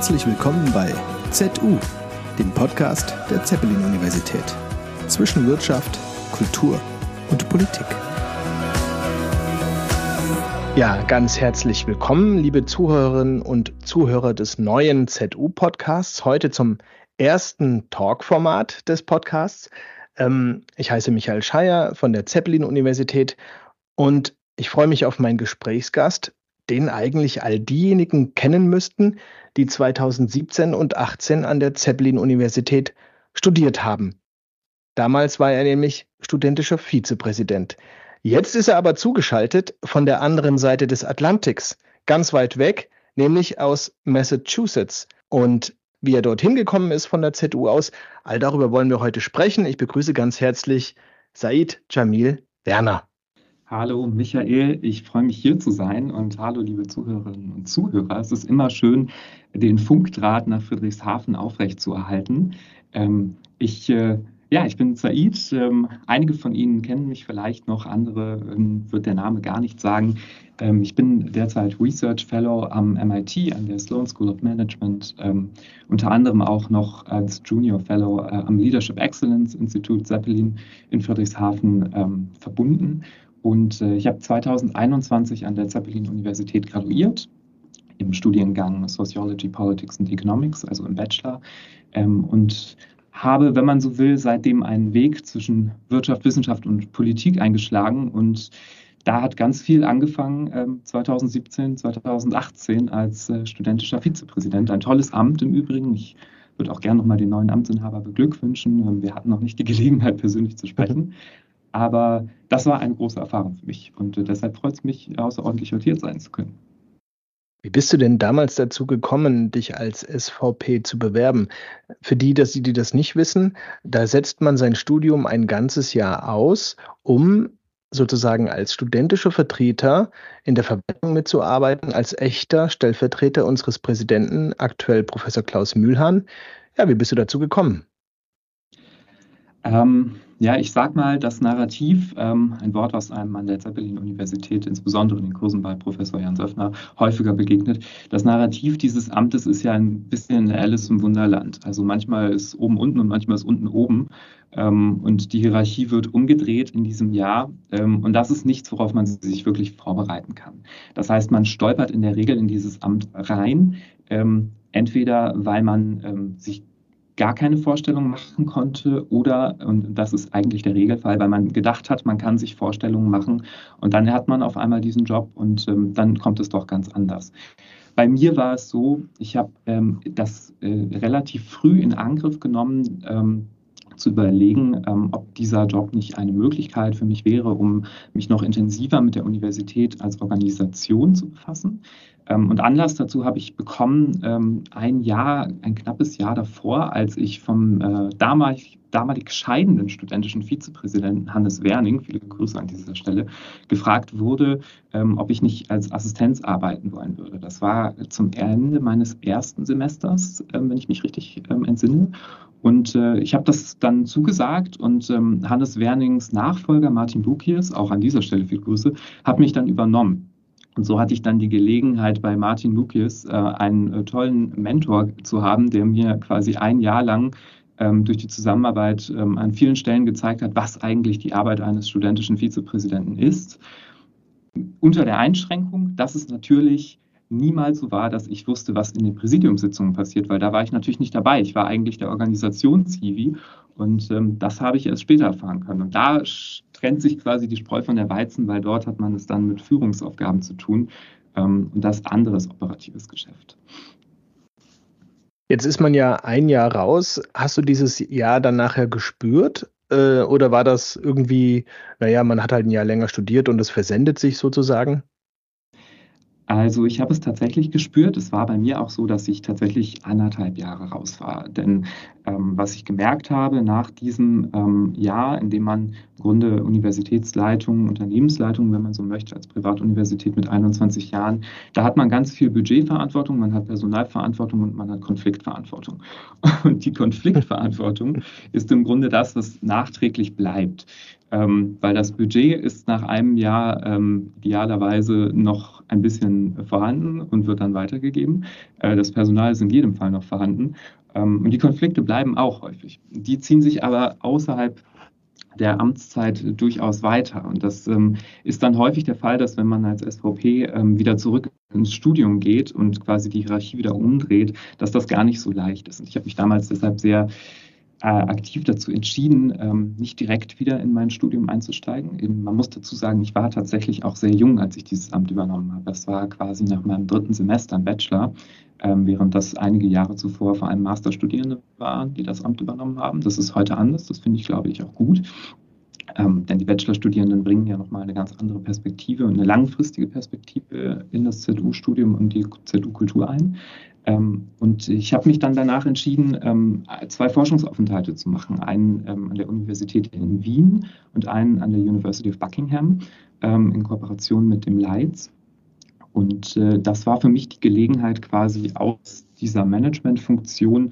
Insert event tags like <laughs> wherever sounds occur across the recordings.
Herzlich willkommen bei ZU, dem Podcast der Zeppelin-Universität. Zwischen Wirtschaft, Kultur und Politik. Ja, ganz herzlich willkommen, liebe Zuhörerinnen und Zuhörer des neuen ZU-Podcasts. Heute zum ersten Talk-Format des Podcasts. Ähm, ich heiße Michael Scheier von der Zeppelin-Universität und ich freue mich auf meinen Gesprächsgast, den eigentlich all diejenigen kennen müssten, die 2017 und 18 an der Zeppelin-Universität studiert haben. Damals war er nämlich studentischer Vizepräsident. Jetzt ist er aber zugeschaltet von der anderen Seite des Atlantiks, ganz weit weg, nämlich aus Massachusetts. Und wie er dorthin gekommen ist von der ZU aus, all darüber wollen wir heute sprechen. Ich begrüße ganz herzlich Said Jamil Werner. Hallo Michael, ich freue mich hier zu sein und hallo liebe Zuhörerinnen und Zuhörer. Es ist immer schön, den Funkdraht nach Friedrichshafen aufrechtzuerhalten. Ähm, ich, äh, ja, ich bin Said. Ähm, einige von Ihnen kennen mich vielleicht noch, andere ähm, wird der Name gar nicht sagen. Ähm, ich bin derzeit Research Fellow am MIT, an der Sloan School of Management, ähm, unter anderem auch noch als Junior Fellow äh, am Leadership Excellence Institute Zeppelin in Friedrichshafen ähm, verbunden und äh, ich habe 2021 an der Zeppelin-Universität graduiert im Studiengang Sociology, Politics and Economics, also im Bachelor. Ähm, und habe, wenn man so will, seitdem einen Weg zwischen Wirtschaft, Wissenschaft und Politik eingeschlagen. Und da hat ganz viel angefangen äh, 2017, 2018 als äh, studentischer Vizepräsident. Ein tolles Amt im Übrigen. Ich würde auch gerne nochmal den neuen Amtsinhaber beglückwünschen. Ähm, wir hatten noch nicht die Gelegenheit, persönlich zu sprechen. Aber das war eine große Erfahrung für mich und äh, deshalb freut es mich, außerordentlich hier sein zu können. Wie bist du denn damals dazu gekommen, dich als SVP zu bewerben? Für die, dass die, die das nicht wissen, da setzt man sein Studium ein ganzes Jahr aus, um sozusagen als studentischer Vertreter in der Verwaltung mitzuarbeiten, als echter Stellvertreter unseres Präsidenten, aktuell Professor Klaus Mühlhahn. Ja, wie bist du dazu gekommen? Ähm, ja, ich sag mal, das Narrativ, ähm, ein Wort, was einem an der Zeppelin-Universität, insbesondere in den Kursen bei Professor Jan Söffner, häufiger begegnet. Das Narrativ dieses Amtes ist ja ein bisschen Alice im Wunderland. Also manchmal ist oben unten und manchmal ist unten oben. Ähm, und die Hierarchie wird umgedreht in diesem Jahr. Ähm, und das ist nichts, worauf man sich wirklich vorbereiten kann. Das heißt, man stolpert in der Regel in dieses Amt rein. Ähm, entweder weil man ähm, sich gar keine Vorstellung machen konnte oder, und das ist eigentlich der Regelfall, weil man gedacht hat, man kann sich Vorstellungen machen und dann hat man auf einmal diesen Job und ähm, dann kommt es doch ganz anders. Bei mir war es so, ich habe ähm, das äh, relativ früh in Angriff genommen, ähm, zu überlegen, ähm, ob dieser Job nicht eine Möglichkeit für mich wäre, um mich noch intensiver mit der Universität als Organisation zu befassen. Ähm, und Anlass dazu habe ich bekommen ähm, ein Jahr, ein knappes Jahr davor, als ich vom äh, damalig, damalig scheidenden studentischen Vizepräsidenten Hannes Werning, viele Grüße an dieser Stelle, gefragt wurde, ähm, ob ich nicht als Assistenz arbeiten wollen würde. Das war zum Ende meines ersten Semesters, wenn ich mich richtig entsinne. Und äh, ich habe das dann zugesagt und ähm, Hannes Wernings Nachfolger Martin Bukiers, auch an dieser Stelle viel Grüße, hat mich dann übernommen. Und so hatte ich dann die Gelegenheit, bei Martin Lukius äh, einen äh, tollen Mentor zu haben, der mir quasi ein Jahr lang ähm, durch die Zusammenarbeit ähm, an vielen Stellen gezeigt hat, was eigentlich die Arbeit eines studentischen Vizepräsidenten ist. Unter der Einschränkung, dass es natürlich niemals so war, dass ich wusste, was in den Präsidiumssitzungen passiert, weil da war ich natürlich nicht dabei. Ich war eigentlich der Organisations-Hiwi und ähm, das habe ich erst später erfahren können. Und da trennt sich quasi die Spreu von der Weizen, weil dort hat man es dann mit Führungsaufgaben zu tun ähm, und das anderes operatives Geschäft. Jetzt ist man ja ein Jahr raus. Hast du dieses Jahr dann nachher gespürt? Äh, oder war das irgendwie, naja, man hat halt ein Jahr länger studiert und es versendet sich sozusagen? Also ich habe es tatsächlich gespürt. Es war bei mir auch so, dass ich tatsächlich anderthalb Jahre raus war. Denn ähm, was ich gemerkt habe nach diesem ähm, Jahr, in dem man im Grunde Universitätsleitung, Unternehmensleitung, wenn man so möchte, als Privatuniversität mit 21 Jahren, da hat man ganz viel Budgetverantwortung, man hat Personalverantwortung und man hat Konfliktverantwortung. <laughs> Und die Konfliktverantwortung <laughs> ist im Grunde das, was nachträglich bleibt. Ähm, weil das Budget ist nach einem Jahr ähm, idealerweise noch ein bisschen vorhanden und wird dann weitergegeben. Äh, das Personal ist in jedem Fall noch vorhanden. Ähm, und die Konflikte bleiben auch häufig. Die ziehen sich aber außerhalb der Amtszeit durchaus weiter. Und das ähm, ist dann häufig der Fall, dass wenn man als SVP ähm, wieder zurück ins Studium geht und quasi die Hierarchie wieder umdreht, dass das gar nicht so leicht ist. Und ich habe mich damals deshalb sehr äh, aktiv dazu entschieden, ähm, nicht direkt wieder in mein Studium einzusteigen. Eben, man muss dazu sagen, ich war tatsächlich auch sehr jung, als ich dieses Amt übernommen habe. Das war quasi nach meinem dritten Semester im Bachelor, ähm, während das einige Jahre zuvor vor allem Masterstudierende waren, die das Amt übernommen haben. Das ist heute anders, das finde ich, glaube ich, auch gut. Ähm, denn die Bachelorstudierenden bringen ja nochmal eine ganz andere Perspektive und eine langfristige Perspektive in das ZU-Studium und die ZU-Kultur ein. Ähm, und ich habe mich dann danach entschieden, ähm, zwei Forschungsaufenthalte zu machen. Einen ähm, an der Universität in Wien und einen an der University of Buckingham in Kooperation mit dem Leitz. Und äh, das war für mich die Gelegenheit, quasi aus dieser Managementfunktion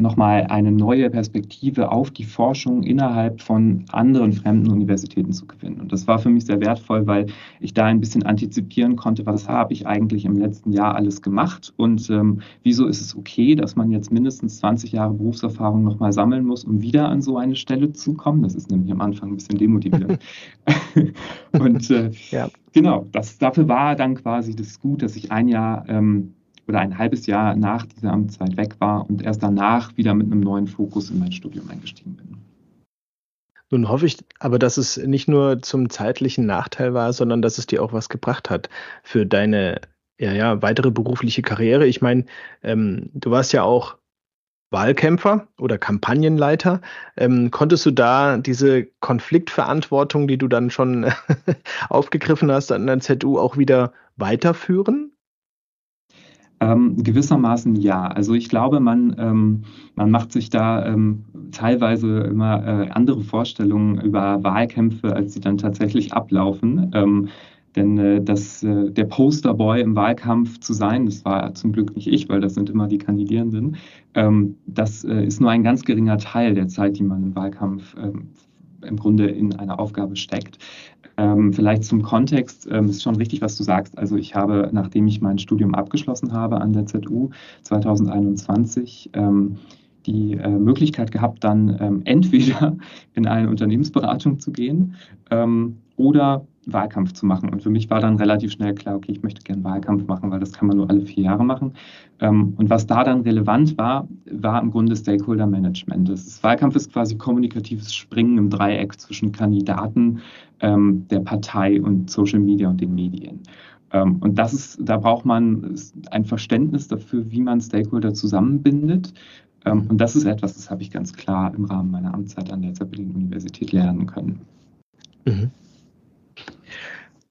nochmal eine neue Perspektive auf die Forschung innerhalb von anderen fremden Universitäten zu gewinnen. Und das war für mich sehr wertvoll, weil ich da ein bisschen antizipieren konnte, was habe ich eigentlich im letzten Jahr alles gemacht und ähm, wieso ist es okay, dass man jetzt mindestens 20 Jahre Berufserfahrung nochmal sammeln muss, um wieder an so eine Stelle zu kommen. Das ist nämlich am Anfang ein bisschen demotivierend. <laughs> <laughs> und äh, ja. genau, das, dafür war dann quasi das gut, dass ich ein Jahr ähm, oder ein halbes Jahr nach dieser Amtszeit weg war und erst danach wieder mit einem neuen Fokus in mein Studium eingestiegen bin. Nun hoffe ich aber, dass es nicht nur zum zeitlichen Nachteil war, sondern dass es dir auch was gebracht hat für deine ja, ja, weitere berufliche Karriere. Ich meine, ähm, du warst ja auch Wahlkämpfer oder Kampagnenleiter. Ähm, konntest du da diese Konfliktverantwortung, die du dann schon <laughs> aufgegriffen hast an der ZU, auch wieder weiterführen? Ähm, gewissermaßen ja. Also ich glaube, man, ähm, man macht sich da ähm, teilweise immer äh, andere Vorstellungen über Wahlkämpfe, als sie dann tatsächlich ablaufen. Ähm, denn äh, das, äh, der Posterboy im Wahlkampf zu sein, das war zum Glück nicht ich, weil das sind immer die Kandidierenden, ähm, das äh, ist nur ein ganz geringer Teil der Zeit, die man im Wahlkampf ähm, im Grunde in eine Aufgabe steckt. Ähm, vielleicht zum Kontext ähm, ist schon richtig, was du sagst. Also ich habe, nachdem ich mein Studium abgeschlossen habe an der ZU 2021, ähm, die äh, Möglichkeit gehabt, dann ähm, <laughs> entweder in eine Unternehmensberatung zu gehen ähm, oder Wahlkampf zu machen. Und für mich war dann relativ schnell klar, okay, ich möchte gerne Wahlkampf machen, weil das kann man nur alle vier Jahre machen. Ähm, und was da dann relevant war, war im Grunde Stakeholder Management. Das ist, Wahlkampf ist quasi kommunikatives Springen im Dreieck zwischen Kandidaten, ähm, der Partei und Social Media und den Medien. Ähm, und das ist, da braucht man ein Verständnis dafür, wie man Stakeholder zusammenbindet. Und das ist etwas, das habe ich ganz klar im Rahmen meiner Amtszeit an der Zeppelin-Universität lernen können. Mhm.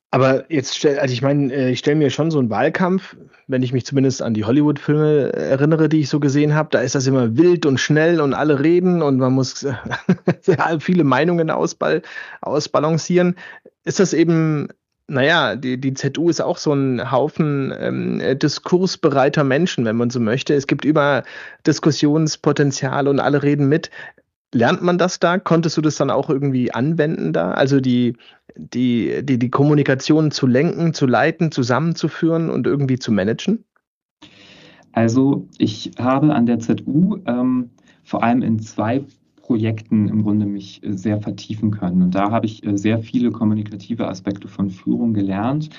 Aber jetzt stell, also ich meine, äh, ich stelle mir schon so einen Wahlkampf, wenn ich mich zumindest an die Hollywood-Filme erinnere, die ich so gesehen habe, da ist das immer wild und schnell und alle reden und man muss <laughs> sehr viele Meinungen ausbal ausbalancieren. Ist das eben, naja, die, die ZU ist auch so ein Haufen ähm, diskursbereiter Menschen, wenn man so möchte. Es gibt immer Diskussionspotenzial und alle reden mit. Lernt man das da? Konntest du das dann auch irgendwie anwenden da? Also die, die, die, die Kommunikation zu lenken, zu leiten, zusammenzuführen und irgendwie zu managen? Also ich habe an der ZU ähm, vor allem in zwei Projekten im Grunde mich äh, sehr vertiefen können. Und da habe ich äh, sehr viele kommunikative Aspekte von Führung gelernt,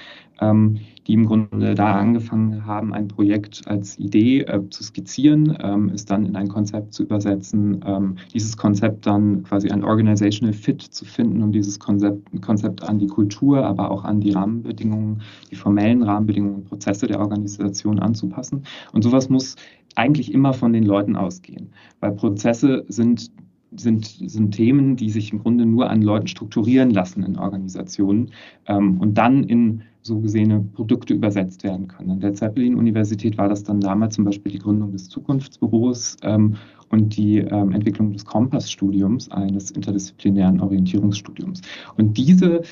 ähm, die im Grunde da angefangen haben, ein Projekt als Idee äh, zu skizzieren, ähm, es dann in ein Konzept zu übersetzen, ähm, dieses Konzept dann quasi ein Organizational Fit zu finden, um dieses Konzept, Konzept an die Kultur, aber auch an die Rahmenbedingungen, die formellen Rahmenbedingungen und Prozesse der Organisation anzupassen. Und sowas muss eigentlich immer von den Leuten ausgehen, weil Prozesse sind sind, sind Themen, die sich im Grunde nur an Leuten strukturieren lassen in Organisationen ähm, und dann in so gesehene Produkte übersetzt werden können. An der Zeppelin-Universität war das dann damals zum Beispiel die Gründung des Zukunftsbüros ähm, und die ähm, Entwicklung des Kompass-Studiums, eines interdisziplinären Orientierungsstudiums. Und diese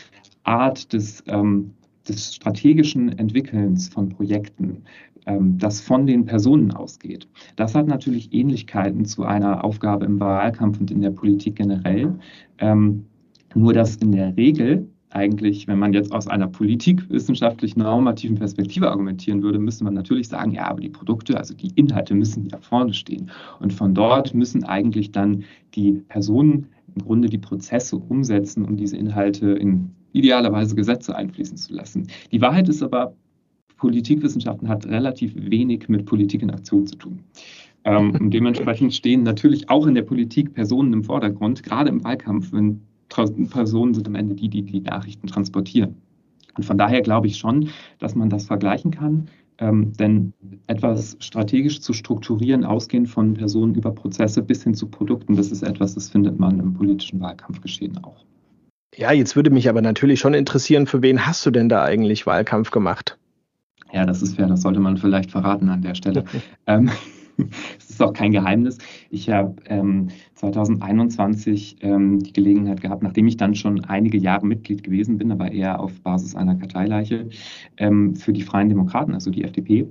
Art des, ähm, des strategischen Entwickelns von Projekten, das von den Personen ausgeht. Das hat natürlich Ähnlichkeiten zu einer Aufgabe im Wahlkampf und in der Politik generell. Ähm, nur dass in der Regel eigentlich, wenn man jetzt aus einer politikwissenschaftlich normativen Perspektive argumentieren würde, müsste man natürlich sagen, ja, aber die Produkte, also die Inhalte müssen ja vorne stehen. Und von dort müssen eigentlich dann die Personen im Grunde die Prozesse umsetzen, um diese Inhalte in idealerweise Gesetze einfließen zu lassen. Die Wahrheit ist aber, Politikwissenschaften hat relativ wenig mit Politik in Aktion zu tun. Ähm, und dementsprechend stehen natürlich auch in der Politik Personen im Vordergrund, gerade im Wahlkampf, wenn Personen sind am Ende die, die die Nachrichten transportieren. Und von daher glaube ich schon, dass man das vergleichen kann. Ähm, denn etwas strategisch zu strukturieren, ausgehend von Personen über Prozesse bis hin zu Produkten, das ist etwas, das findet man im politischen Wahlkampfgeschehen auch. Ja, jetzt würde mich aber natürlich schon interessieren, für wen hast du denn da eigentlich Wahlkampf gemacht? Ja, das ist fair, das sollte man vielleicht verraten an der Stelle. <laughs> ähm, <laughs> es ist auch kein Geheimnis. Ich habe ähm, 2021 ähm, die Gelegenheit gehabt, nachdem ich dann schon einige Jahre Mitglied gewesen bin, aber eher auf Basis einer Karteileiche, ähm, für die Freien Demokraten, also die FDP,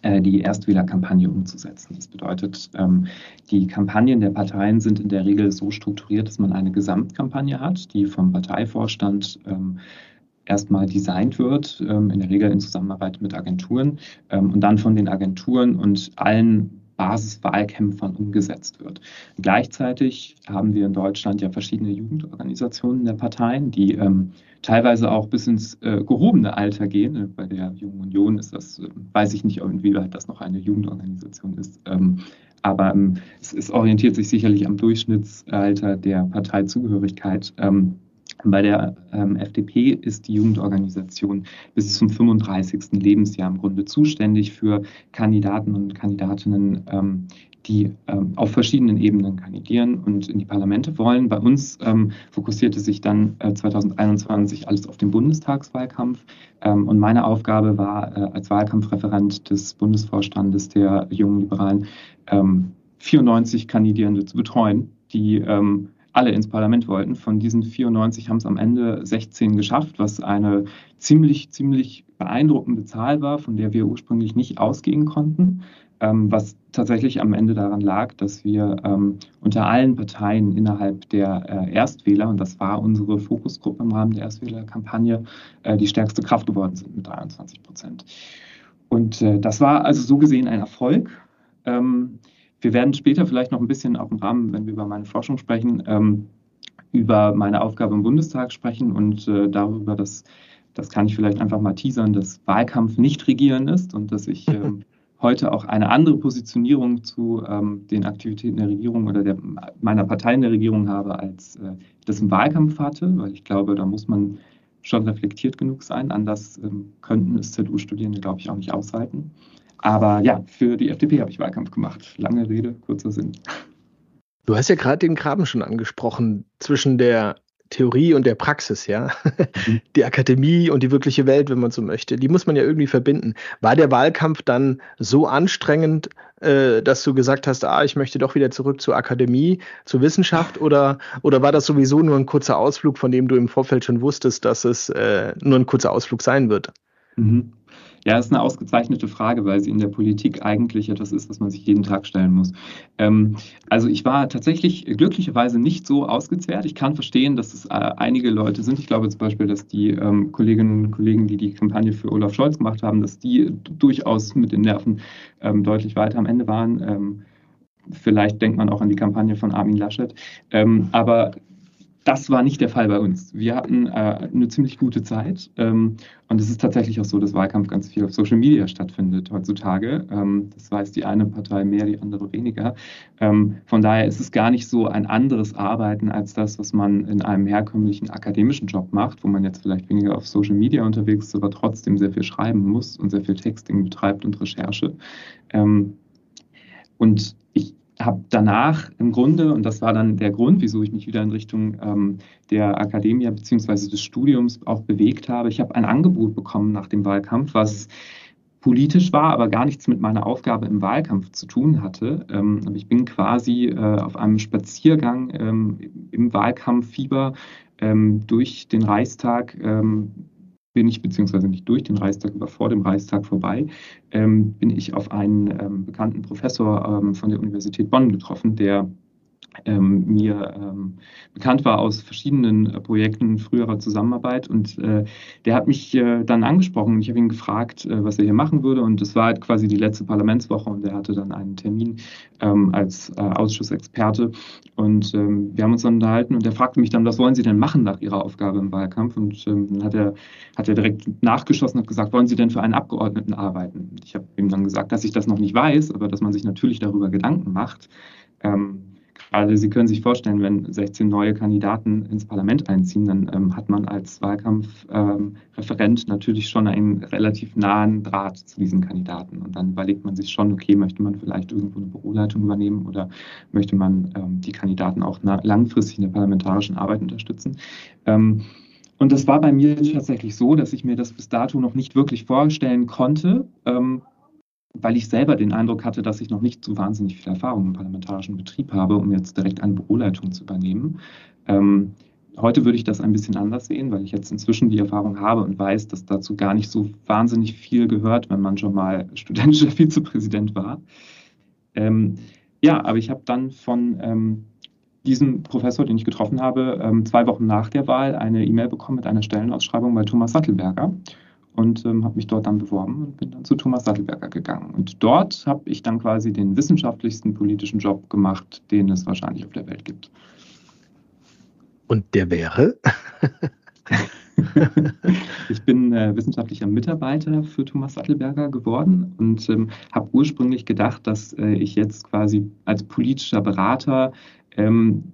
äh, die Erstwählerkampagne umzusetzen. Das bedeutet, ähm, die Kampagnen der Parteien sind in der Regel so strukturiert, dass man eine Gesamtkampagne hat, die vom Parteivorstand ähm, erstmal designt wird, ähm, in der Regel in Zusammenarbeit mit Agenturen ähm, und dann von den Agenturen und allen Basiswahlkämpfern umgesetzt wird. Gleichzeitig haben wir in Deutschland ja verschiedene Jugendorganisationen der Parteien, die ähm, teilweise auch bis ins äh, gehobene Alter gehen. Bei der Jungen Union ist das, äh, weiß ich nicht, inwieweit das noch eine Jugendorganisation ist. Ähm, aber ähm, es, es, orientiert sich sicherlich am Durchschnittsalter der Parteizugehörigkeit. Ähm, bei der ähm, FDP ist die Jugendorganisation bis zum 35. Lebensjahr im Grunde zuständig für Kandidaten und Kandidatinnen, ähm, die ähm, auf verschiedenen Ebenen kandidieren und in die Parlamente wollen. Bei uns ähm, fokussierte sich dann äh, 2021 alles auf den Bundestagswahlkampf. Ähm, und meine Aufgabe war, äh, als Wahlkampfreferent des Bundesvorstandes der Jungen Liberalen 94 ähm, Kandidierende zu betreuen, die ähm, alle ins Parlament wollten. Von diesen 94 haben es am Ende 16 geschafft, was eine ziemlich, ziemlich beeindruckende Zahl war, von der wir ursprünglich nicht ausgehen konnten. Ähm, was tatsächlich am Ende daran lag, dass wir ähm, unter allen Parteien innerhalb der äh, Erstwähler, und das war unsere Fokusgruppe im Rahmen der Erstwählerkampagne, äh, die stärkste Kraft geworden sind mit 23 Prozent. Und äh, das war also so gesehen ein Erfolg. Ähm, wir werden später vielleicht noch ein bisschen auch im Rahmen, wenn wir über meine Forschung sprechen, ähm, über meine Aufgabe im Bundestag sprechen und äh, darüber, dass, das kann ich vielleicht einfach mal teasern, dass Wahlkampf nicht regieren ist und dass ich ähm, <laughs> heute auch eine andere Positionierung zu ähm, den Aktivitäten der Regierung oder der, meiner Partei in der Regierung habe, als äh, ich das im Wahlkampf hatte, weil ich glaube, da muss man schon reflektiert genug sein. Anders ähm, könnten es ZU-Studierende, glaube ich, auch nicht aushalten. Aber ja, für die FDP habe ich Wahlkampf gemacht. Lange Rede, kurzer Sinn. Du hast ja gerade den Graben schon angesprochen zwischen der Theorie und der Praxis, ja. Mhm. Die Akademie und die wirkliche Welt, wenn man so möchte, die muss man ja irgendwie verbinden. War der Wahlkampf dann so anstrengend, äh, dass du gesagt hast, ah, ich möchte doch wieder zurück zur Akademie, zur Wissenschaft, oder, oder war das sowieso nur ein kurzer Ausflug, von dem du im Vorfeld schon wusstest, dass es äh, nur ein kurzer Ausflug sein wird? Mhm. Ja, das ist eine ausgezeichnete Frage, weil sie in der Politik eigentlich etwas ist, was man sich jeden Tag stellen muss. Ähm, also ich war tatsächlich glücklicherweise nicht so ausgezehrt. Ich kann verstehen, dass es äh, einige Leute sind. Ich glaube zum Beispiel, dass die ähm, Kolleginnen und Kollegen, die die Kampagne für Olaf Scholz gemacht haben, dass die durchaus mit den Nerven ähm, deutlich weiter am Ende waren. Ähm, vielleicht denkt man auch an die Kampagne von Armin Laschet. Ähm, aber das war nicht der Fall bei uns. Wir hatten äh, eine ziemlich gute Zeit. Ähm, und es ist tatsächlich auch so, dass Wahlkampf ganz viel auf Social Media stattfindet heutzutage. Ähm, das weiß die eine Partei mehr, die andere weniger. Ähm, von daher ist es gar nicht so ein anderes Arbeiten als das, was man in einem herkömmlichen akademischen Job macht, wo man jetzt vielleicht weniger auf Social Media unterwegs ist, aber trotzdem sehr viel schreiben muss und sehr viel Texting betreibt und Recherche. Ähm, und habe danach im Grunde, und das war dann der Grund, wieso ich mich wieder in Richtung ähm, der Akademie bzw. des Studiums auch bewegt habe, ich habe ein Angebot bekommen nach dem Wahlkampf, was politisch war, aber gar nichts mit meiner Aufgabe im Wahlkampf zu tun hatte. Ähm, ich bin quasi äh, auf einem Spaziergang ähm, im Wahlkampffieber ähm, durch den Reichstag ähm, bin ich, beziehungsweise nicht durch den Reichstag, aber vor dem Reichstag vorbei, ähm, bin ich auf einen ähm, bekannten Professor ähm, von der Universität Bonn getroffen, der ähm, mir ähm, bekannt war aus verschiedenen äh, Projekten früherer Zusammenarbeit. Und äh, der hat mich äh, dann angesprochen und ich habe ihn gefragt, äh, was er hier machen würde. Und das war halt quasi die letzte Parlamentswoche und er hatte dann einen Termin ähm, als äh, Ausschussexperte. Und ähm, wir haben uns dann unterhalten und er fragte mich dann, was wollen Sie denn machen nach Ihrer Aufgabe im Wahlkampf? Und ähm, dann hat er, hat er direkt nachgeschossen und gesagt, wollen Sie denn für einen Abgeordneten arbeiten? Ich habe ihm dann gesagt, dass ich das noch nicht weiß, aber dass man sich natürlich darüber Gedanken macht. Ähm, also Sie können sich vorstellen, wenn 16 neue Kandidaten ins Parlament einziehen, dann ähm, hat man als Wahlkampfreferent ähm, natürlich schon einen relativ nahen Draht zu diesen Kandidaten. Und dann überlegt man sich schon, okay, möchte man vielleicht irgendwo eine Büroleitung übernehmen oder möchte man ähm, die Kandidaten auch langfristig in der parlamentarischen Arbeit unterstützen. Ähm, und das war bei mir tatsächlich so, dass ich mir das bis dato noch nicht wirklich vorstellen konnte ähm, weil ich selber den Eindruck hatte, dass ich noch nicht so wahnsinnig viel Erfahrung im parlamentarischen Betrieb habe, um jetzt direkt eine Büroleitung zu übernehmen. Ähm, heute würde ich das ein bisschen anders sehen, weil ich jetzt inzwischen die Erfahrung habe und weiß, dass dazu gar nicht so wahnsinnig viel gehört, wenn man schon mal <laughs> studentischer Vizepräsident war. Ähm, ja, aber ich habe dann von ähm, diesem Professor, den ich getroffen habe, ähm, zwei Wochen nach der Wahl eine E-Mail bekommen mit einer Stellenausschreibung bei Thomas Sattelberger und ähm, habe mich dort dann beworben und bin dann zu Thomas Sattelberger gegangen. Und dort habe ich dann quasi den wissenschaftlichsten politischen Job gemacht, den es wahrscheinlich auf der Welt gibt. Und der wäre? <laughs> ich bin äh, wissenschaftlicher Mitarbeiter für Thomas Sattelberger geworden und ähm, habe ursprünglich gedacht, dass äh, ich jetzt quasi als politischer Berater ähm,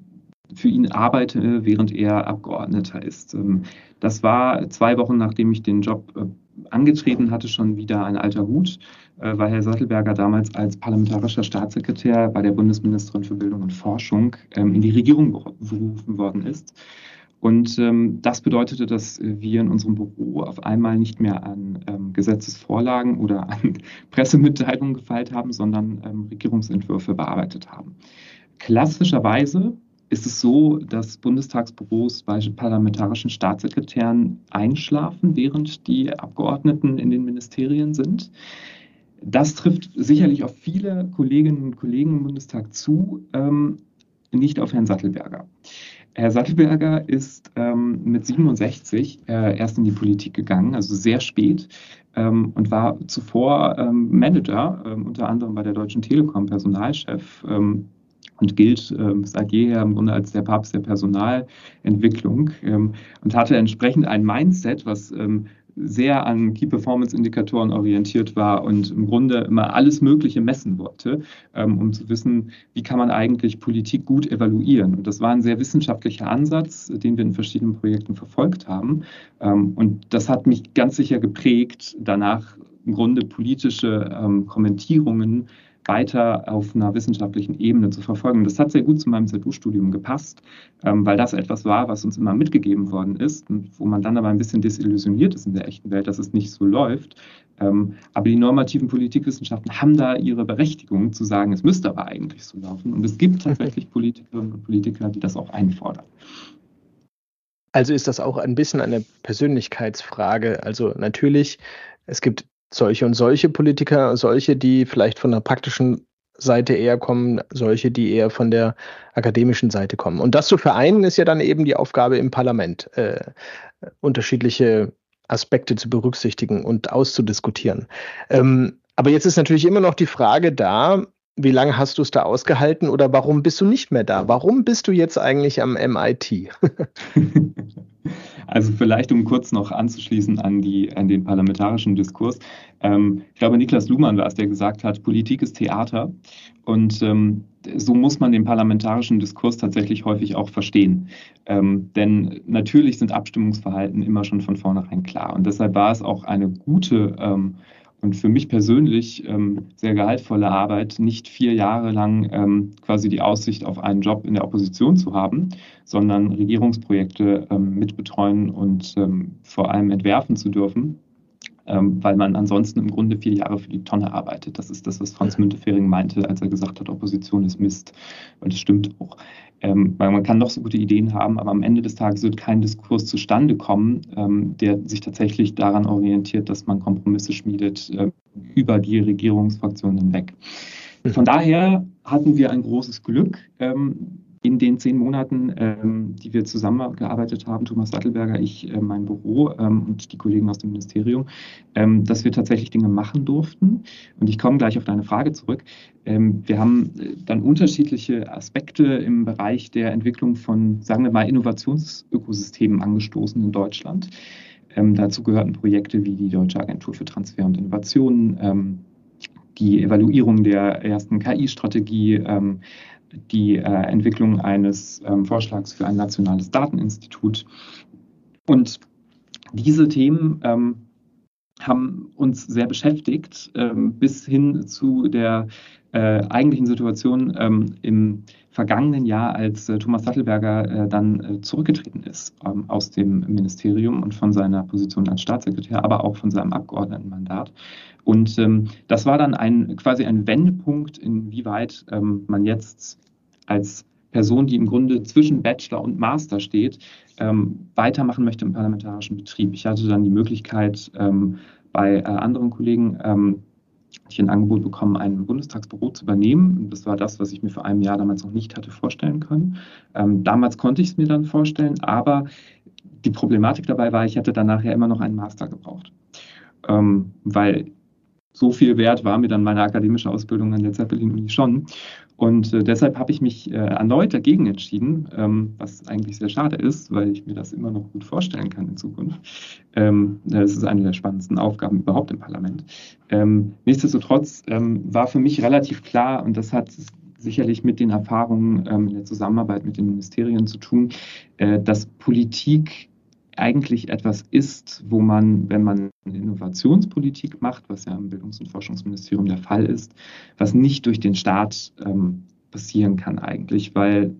für ihn arbeite, während er Abgeordneter ist. Ähm, das war zwei Wochen, nachdem ich den Job äh, angetreten hatte, schon wieder ein alter Hut, äh, weil Herr Sattelberger damals als parlamentarischer Staatssekretär bei der Bundesministerin für Bildung und Forschung ähm, in die Regierung berufen worden ist. Und ähm, das bedeutete, dass wir in unserem Büro auf einmal nicht mehr an ähm, Gesetzesvorlagen oder <laughs> an Pressemitteilungen gefeilt haben, sondern ähm, Regierungsentwürfe bearbeitet haben. Klassischerweise ist es so, dass Bundestagsbüros bei parlamentarischen Staatssekretären einschlafen, während die Abgeordneten in den Ministerien sind. Das trifft sicherlich auf viele Kolleginnen und Kollegen im Bundestag zu, ähm, nicht auf Herrn Sattelberger. Herr Sattelberger ist ähm, mit 67 äh, erst in die Politik gegangen, also sehr spät, ähm, und war zuvor ähm, Manager, ähm, unter anderem bei der Deutschen Telekom Personalchef ähm, und gilt ähm, seit jeher im Grunde als der Papst der Personalentwicklung ähm, und hatte entsprechend ein Mindset, was ähm, sehr an Key Performance Indikatoren orientiert war und im Grunde immer alles Mögliche messen wollte, ähm, um zu wissen, wie kann man eigentlich Politik gut evaluieren. Und das war ein sehr wissenschaftlicher Ansatz, den wir in verschiedenen Projekten verfolgt haben. Ähm, und das hat mich ganz sicher geprägt, danach im Grunde politische Kommentierungen weiter auf einer wissenschaftlichen Ebene zu verfolgen. Das hat sehr gut zu meinem ZU-Studium gepasst, ähm, weil das etwas war, was uns immer mitgegeben worden ist und wo man dann aber ein bisschen desillusioniert ist in der echten Welt, dass es nicht so läuft. Ähm, aber die normativen Politikwissenschaften haben da ihre Berechtigung zu sagen, es müsste aber eigentlich so laufen. Und es gibt tatsächlich Politikerinnen und Politiker, die das auch einfordern. Also ist das auch ein bisschen eine Persönlichkeitsfrage. Also natürlich, es gibt solche und solche Politiker, solche, die vielleicht von der praktischen Seite eher kommen, solche, die eher von der akademischen Seite kommen. Und das zu vereinen, ist ja dann eben die Aufgabe im Parlament, äh, unterschiedliche Aspekte zu berücksichtigen und auszudiskutieren. Ähm, aber jetzt ist natürlich immer noch die Frage da, wie lange hast du es da ausgehalten oder warum bist du nicht mehr da? Warum bist du jetzt eigentlich am MIT? <laughs> also vielleicht, um kurz noch anzuschließen an, die, an den parlamentarischen Diskurs. Ähm, ich glaube, Niklas Luhmann war es, der gesagt hat, Politik ist Theater. Und ähm, so muss man den parlamentarischen Diskurs tatsächlich häufig auch verstehen. Ähm, denn natürlich sind Abstimmungsverhalten immer schon von vornherein klar. Und deshalb war es auch eine gute ähm, und für mich persönlich ähm, sehr gehaltvolle Arbeit, nicht vier Jahre lang ähm, quasi die Aussicht auf einen Job in der Opposition zu haben, sondern Regierungsprojekte ähm, mitbetreuen und ähm, vor allem entwerfen zu dürfen, weil man ansonsten im Grunde vier Jahre für die Tonne arbeitet. Das ist das, was Franz Müntefering meinte, als er gesagt hat, Opposition ist Mist. Und das stimmt auch. Ähm, weil man kann doch so gute Ideen haben, aber am Ende des Tages wird kein Diskurs zustande kommen, ähm, der sich tatsächlich daran orientiert, dass man Kompromisse schmiedet äh, über die Regierungsfraktionen hinweg. Von daher hatten wir ein großes Glück. Ähm, in den zehn Monaten, ähm, die wir zusammengearbeitet haben, Thomas Sattelberger, ich, äh, mein Büro ähm, und die Kollegen aus dem Ministerium, ähm, dass wir tatsächlich Dinge machen durften. Und ich komme gleich auf deine Frage zurück. Ähm, wir haben äh, dann unterschiedliche Aspekte im Bereich der Entwicklung von, sagen wir mal, Innovationsökosystemen angestoßen in Deutschland. Ähm, dazu gehörten Projekte wie die Deutsche Agentur für Transfer und Innovation, ähm, die Evaluierung der ersten KI-Strategie, die äh, Entwicklung eines ähm, Vorschlags für ein nationales Dateninstitut. Und diese Themen ähm, haben uns sehr beschäftigt, ähm, bis hin zu der äh, eigentlichen Situation ähm, im vergangenen Jahr, als äh, Thomas Sattelberger äh, dann äh, zurückgetreten ist ähm, aus dem Ministerium und von seiner Position als Staatssekretär, aber auch von seinem Abgeordnetenmandat. Und ähm, das war dann ein, quasi ein Wendepunkt, inwieweit ähm, man jetzt als Person, die im Grunde zwischen Bachelor und Master steht, ähm, weitermachen möchte im parlamentarischen Betrieb. Ich hatte dann die Möglichkeit, ähm, bei äh, anderen Kollegen ähm, ich ein Angebot bekommen, ein Bundestagsbüro zu übernehmen. Das war das, was ich mir vor einem Jahr damals noch nicht hatte vorstellen können. Ähm, damals konnte ich es mir dann vorstellen, aber die Problematik dabei war, ich hätte danach ja immer noch einen Master gebraucht. Ähm, weil so viel wert war mir dann meine akademische Ausbildung an der Zeppelin-Uni schon. Und äh, deshalb habe ich mich äh, erneut dagegen entschieden, ähm, was eigentlich sehr schade ist, weil ich mir das immer noch gut vorstellen kann in Zukunft. Ähm, das ist eine der spannendsten Aufgaben überhaupt im Parlament. Ähm, nichtsdestotrotz ähm, war für mich relativ klar, und das hat sicherlich mit den Erfahrungen ähm, in der Zusammenarbeit mit den Ministerien zu tun, äh, dass Politik eigentlich etwas ist, wo man, wenn man Innovationspolitik macht, was ja im Bildungs- und Forschungsministerium der Fall ist, was nicht durch den Staat ähm, passieren kann eigentlich, weil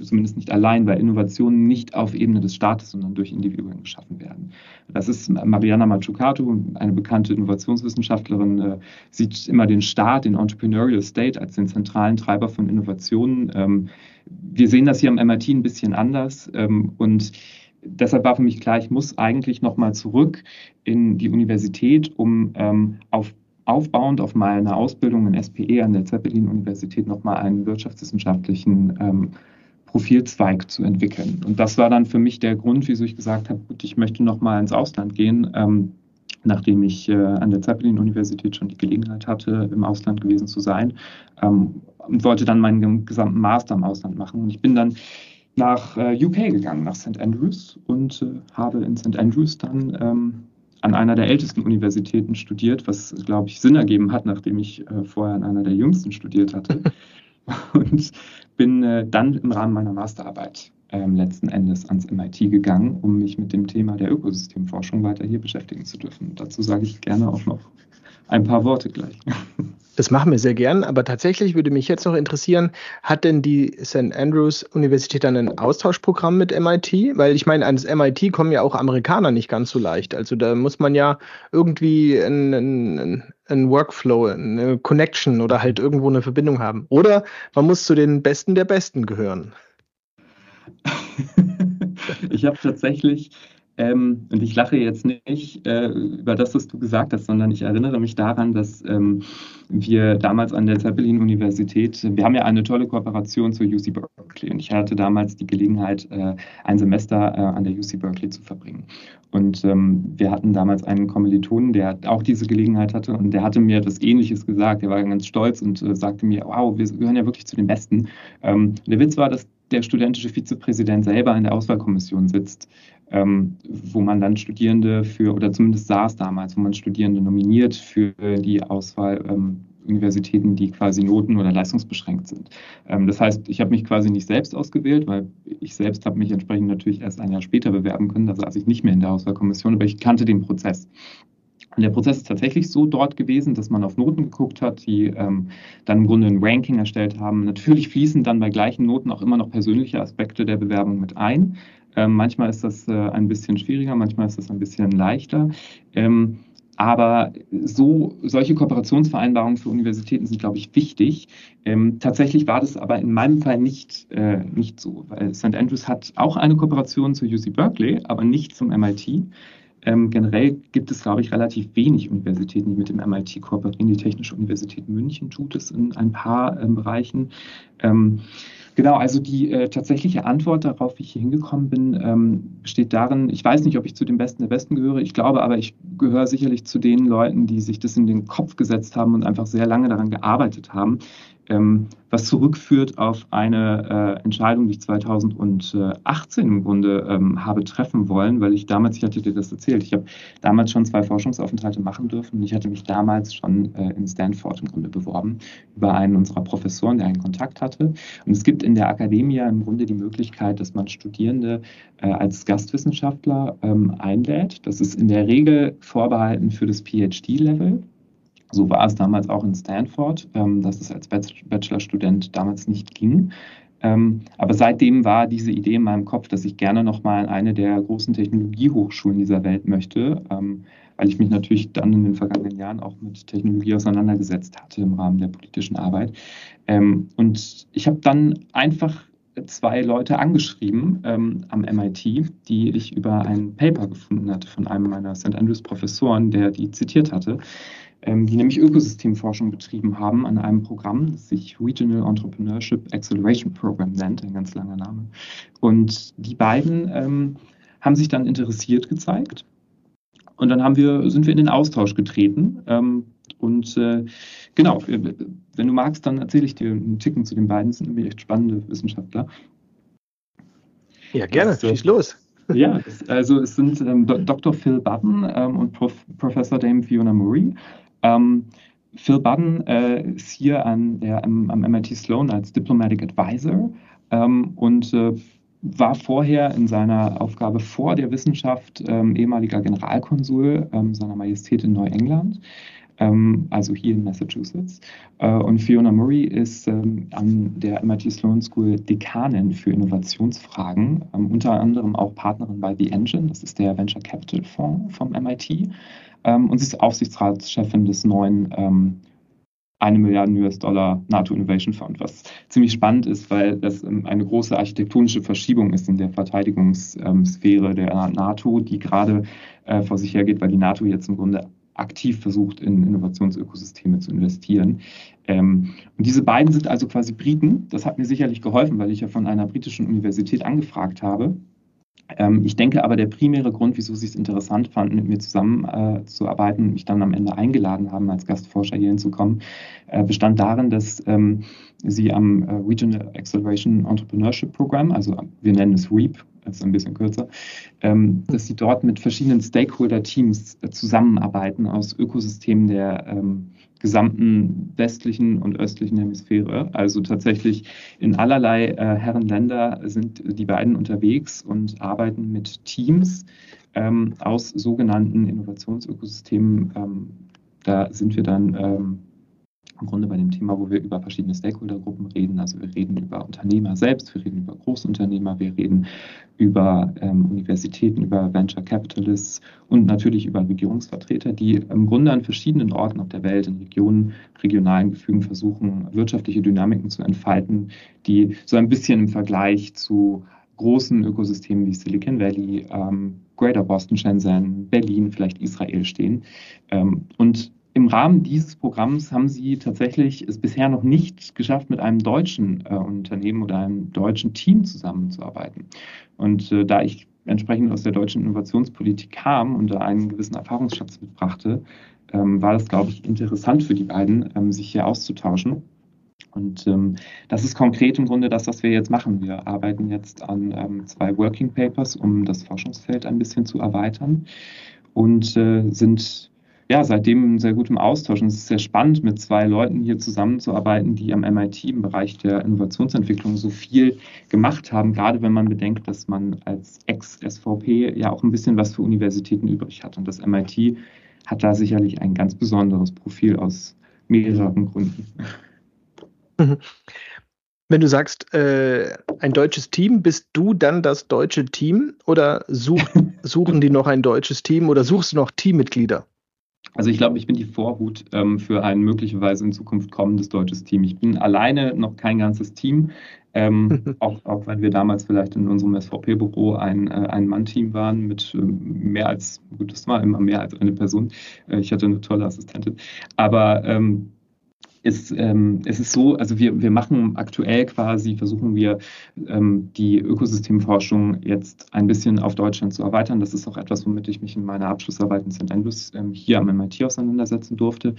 zumindest nicht allein, weil Innovationen nicht auf Ebene des Staates, sondern durch Individuen geschaffen werden. Das ist Mariana Mazzucato, eine bekannte Innovationswissenschaftlerin, äh, sieht immer den Staat, den Entrepreneurial State als den zentralen Treiber von Innovationen. Ähm, wir sehen das hier am MIT ein bisschen anders ähm, und deshalb war für mich klar, ich muss eigentlich nochmal zurück in die Universität, um ähm, auf, aufbauend auf meine Ausbildung in SPE an der Zeppelin-Universität nochmal einen wirtschaftswissenschaftlichen ähm, Profilzweig zu entwickeln. Und das war dann für mich der Grund, wieso ich gesagt habe, gut, ich möchte nochmal ins Ausland gehen, ähm, nachdem ich äh, an der Zeppelin-Universität schon die Gelegenheit hatte, im Ausland gewesen zu sein ähm, und wollte dann meinen gesamten Master im Ausland machen. Und ich bin dann nach äh, UK gegangen, nach St. Andrews und äh, habe in St. Andrews dann ähm, an einer der ältesten Universitäten studiert, was, glaube ich, Sinn ergeben hat, nachdem ich äh, vorher an einer der jüngsten studiert hatte. <laughs> und bin äh, dann im Rahmen meiner Masterarbeit ähm, letzten Endes ans MIT gegangen, um mich mit dem Thema der Ökosystemforschung weiter hier beschäftigen zu dürfen. Dazu sage ich gerne auch noch ein paar Worte gleich. Das machen wir sehr gern, aber tatsächlich würde mich jetzt noch interessieren, hat denn die St. Andrews Universität dann ein Austauschprogramm mit MIT? Weil ich meine, ans MIT kommen ja auch Amerikaner nicht ganz so leicht. Also da muss man ja irgendwie einen ein Workflow, eine Connection oder halt irgendwo eine Verbindung haben. Oder man muss zu den Besten der Besten gehören. <laughs> ich habe tatsächlich ähm, und ich lache jetzt nicht äh, über das, was du gesagt hast, sondern ich erinnere mich daran, dass ähm, wir damals an der Zeppelin-Universität, wir haben ja eine tolle Kooperation zur UC Berkeley und ich hatte damals die Gelegenheit, äh, ein Semester äh, an der UC Berkeley zu verbringen. Und ähm, wir hatten damals einen Kommilitonen, der auch diese Gelegenheit hatte und der hatte mir etwas Ähnliches gesagt. Der war ganz stolz und äh, sagte mir, wow, wir gehören ja wirklich zu den Besten. Ähm, der Witz war, dass der studentische Vizepräsident selber in der Auswahlkommission sitzt, ähm, wo man dann Studierende für, oder zumindest saß damals, wo man Studierende nominiert für die Auswahl ähm, Universitäten, die quasi noten- oder leistungsbeschränkt sind. Ähm, das heißt, ich habe mich quasi nicht selbst ausgewählt, weil ich selbst habe mich entsprechend natürlich erst ein Jahr später bewerben können. Da saß ich nicht mehr in der Auswahlkommission, aber ich kannte den Prozess. Und der Prozess ist tatsächlich so dort gewesen, dass man auf Noten geguckt hat, die ähm, dann im Grunde ein Ranking erstellt haben. Natürlich fließen dann bei gleichen Noten auch immer noch persönliche Aspekte der Bewerbung mit ein. Ähm, manchmal ist das äh, ein bisschen schwieriger, manchmal ist das ein bisschen leichter. Ähm, aber so, solche Kooperationsvereinbarungen für Universitäten sind, glaube ich, wichtig. Ähm, tatsächlich war das aber in meinem Fall nicht, äh, nicht so, weil St. Andrews hat auch eine Kooperation zu UC Berkeley, aber nicht zum MIT. Ähm, generell gibt es, glaube ich, relativ wenig Universitäten, die mit dem MIT kooperieren. Die Technische Universität München tut es in ein paar ähm, Bereichen. Ähm, Genau, also die äh, tatsächliche Antwort darauf, wie ich hier hingekommen bin, ähm, besteht darin, ich weiß nicht, ob ich zu den Besten der Besten gehöre, ich glaube aber, ich gehöre sicherlich zu den Leuten, die sich das in den Kopf gesetzt haben und einfach sehr lange daran gearbeitet haben, ähm, was zurückführt auf eine äh, Entscheidung, die ich 2018 im Grunde ähm, habe treffen wollen, weil ich damals, ich hatte dir das erzählt, ich habe damals schon zwei Forschungsaufenthalte machen dürfen und ich hatte mich damals schon äh, in Stanford im Grunde beworben über einen unserer Professoren, der einen Kontakt hatte. Und es gibt in der Akademie im Grunde die Möglichkeit, dass man Studierende äh, als Gastwissenschaftler ähm, einlädt. Das ist in der Regel vorbehalten für das PhD-Level. So war es damals auch in Stanford, ähm, dass es als Bachelorstudent damals nicht ging. Ähm, aber seitdem war diese Idee in meinem Kopf, dass ich gerne nochmal an eine der großen Technologiehochschulen dieser Welt möchte, ähm, weil ich mich natürlich dann in den vergangenen Jahren auch mit Technologie auseinandergesetzt hatte im Rahmen der politischen Arbeit. Und ich habe dann einfach zwei Leute angeschrieben ähm, am MIT, die ich über ein Paper gefunden hatte von einem meiner St. Andrews Professoren, der die zitiert hatte die nämlich Ökosystemforschung betrieben haben an einem Programm, das sich Regional Entrepreneurship Acceleration Program nennt, ein ganz langer Name. Und die beiden ähm, haben sich dann interessiert gezeigt. Und dann haben wir, sind wir in den Austausch getreten. Ähm, und äh, genau, wenn du magst, dann erzähle ich dir einen Ticken zu den beiden. Das sind nämlich echt spannende Wissenschaftler. Ja, gerne, also, schieß los. <laughs> Ja, also es sind ähm, Dr. Phil Button ähm, und Prof Professor Dame Fiona Murray. Ähm, Phil Budden äh, ist hier an der, am, am, MIT Sloan als Diplomatic Advisor ähm, und äh, war vorher in seiner Aufgabe vor der Wissenschaft ähm, ehemaliger Generalkonsul ähm, seiner Majestät in Neuengland, ähm, also hier in Massachusetts. Äh, und Fiona Murray ist ähm, an der MIT Sloan School Dekanin für Innovationsfragen, ähm, unter anderem auch Partnerin bei The Engine, das ist der Venture Capital Fonds vom MIT. Ähm, und sie ist Aufsichtsratschefin des neuen ähm, eine Milliarde US-Dollar NATO Innovation Fund, was ziemlich spannend ist, weil das ähm, eine große architektonische Verschiebung ist in der Verteidigungssphäre der NATO, die gerade äh, vor sich hergeht, weil die NATO jetzt im Grunde aktiv versucht, in Innovationsökosysteme zu investieren. Ähm, und diese beiden sind also quasi Briten. Das hat mir sicherlich geholfen, weil ich ja von einer britischen Universität angefragt habe ich denke aber, der primäre Grund, wieso sie es interessant fanden, mit mir zusammenzuarbeiten äh, und mich dann am Ende eingeladen haben, als Gastforscher hier hinzukommen, äh, bestand darin, dass ähm, sie am äh, Regional Acceleration Entrepreneurship Program, also wir nennen es REAP, ist ein bisschen kürzer, ähm, dass sie dort mit verschiedenen Stakeholder-Teams äh, zusammenarbeiten aus Ökosystemen der ähm, gesamten westlichen und östlichen Hemisphäre. Also tatsächlich in allerlei äh, Herrenländer sind die beiden unterwegs und arbeiten mit Teams ähm, aus sogenannten Innovationsökosystemen. Ähm, da sind wir dann ähm, im Grunde bei dem Thema, wo wir über verschiedene Stakeholdergruppen reden. Also wir reden über Unternehmer selbst, wir reden über Großunternehmer, wir reden über ähm, Universitäten, über Venture Capitalists und natürlich über Regierungsvertreter, die im Grunde an verschiedenen Orten auf der Welt, in Regionen, regionalen Gefügen versuchen, wirtschaftliche Dynamiken zu entfalten, die so ein bisschen im Vergleich zu großen Ökosystemen wie Silicon Valley, ähm, Greater Boston, Shenzhen, Berlin, vielleicht Israel stehen. Ähm, und im Rahmen dieses Programms haben Sie tatsächlich es bisher noch nicht geschafft, mit einem deutschen äh, Unternehmen oder einem deutschen Team zusammenzuarbeiten. Und äh, da ich entsprechend aus der deutschen Innovationspolitik kam und da einen gewissen Erfahrungsschatz mitbrachte, ähm, war das, glaube ich, interessant für die beiden, ähm, sich hier auszutauschen. Und ähm, das ist konkret im Grunde das, was wir jetzt machen. Wir arbeiten jetzt an ähm, zwei Working Papers, um das Forschungsfeld ein bisschen zu erweitern und äh, sind ja, seitdem sehr gut im Austausch. Und es ist sehr spannend, mit zwei Leuten hier zusammenzuarbeiten, die am MIT im Bereich der Innovationsentwicklung so viel gemacht haben, gerade wenn man bedenkt, dass man als Ex-SVP ja auch ein bisschen was für Universitäten übrig hat. Und das MIT hat da sicherlich ein ganz besonderes Profil aus mehreren Gründen. Mhm. Wenn du sagst, äh, ein deutsches Team, bist du dann das deutsche Team oder such, <laughs> suchen die noch ein deutsches Team oder suchst du noch Teammitglieder? Also ich glaube, ich bin die Vorhut ähm, für ein möglicherweise in Zukunft kommendes deutsches Team. Ich bin alleine noch kein ganzes Team, ähm, <laughs> auch, auch wenn wir damals vielleicht in unserem SVP-Büro ein, äh, ein Mann-Team waren mit äh, mehr als, gut, das war immer mehr als eine Person. Äh, ich hatte eine tolle Assistentin. Aber ähm, ist, ähm, es ist so, also wir, wir machen aktuell quasi, versuchen wir ähm, die Ökosystemforschung jetzt ein bisschen auf Deutschland zu erweitern. Das ist auch etwas, womit ich mich in meiner Abschlussarbeit in St. Andrews ähm, hier am MIT auseinandersetzen durfte.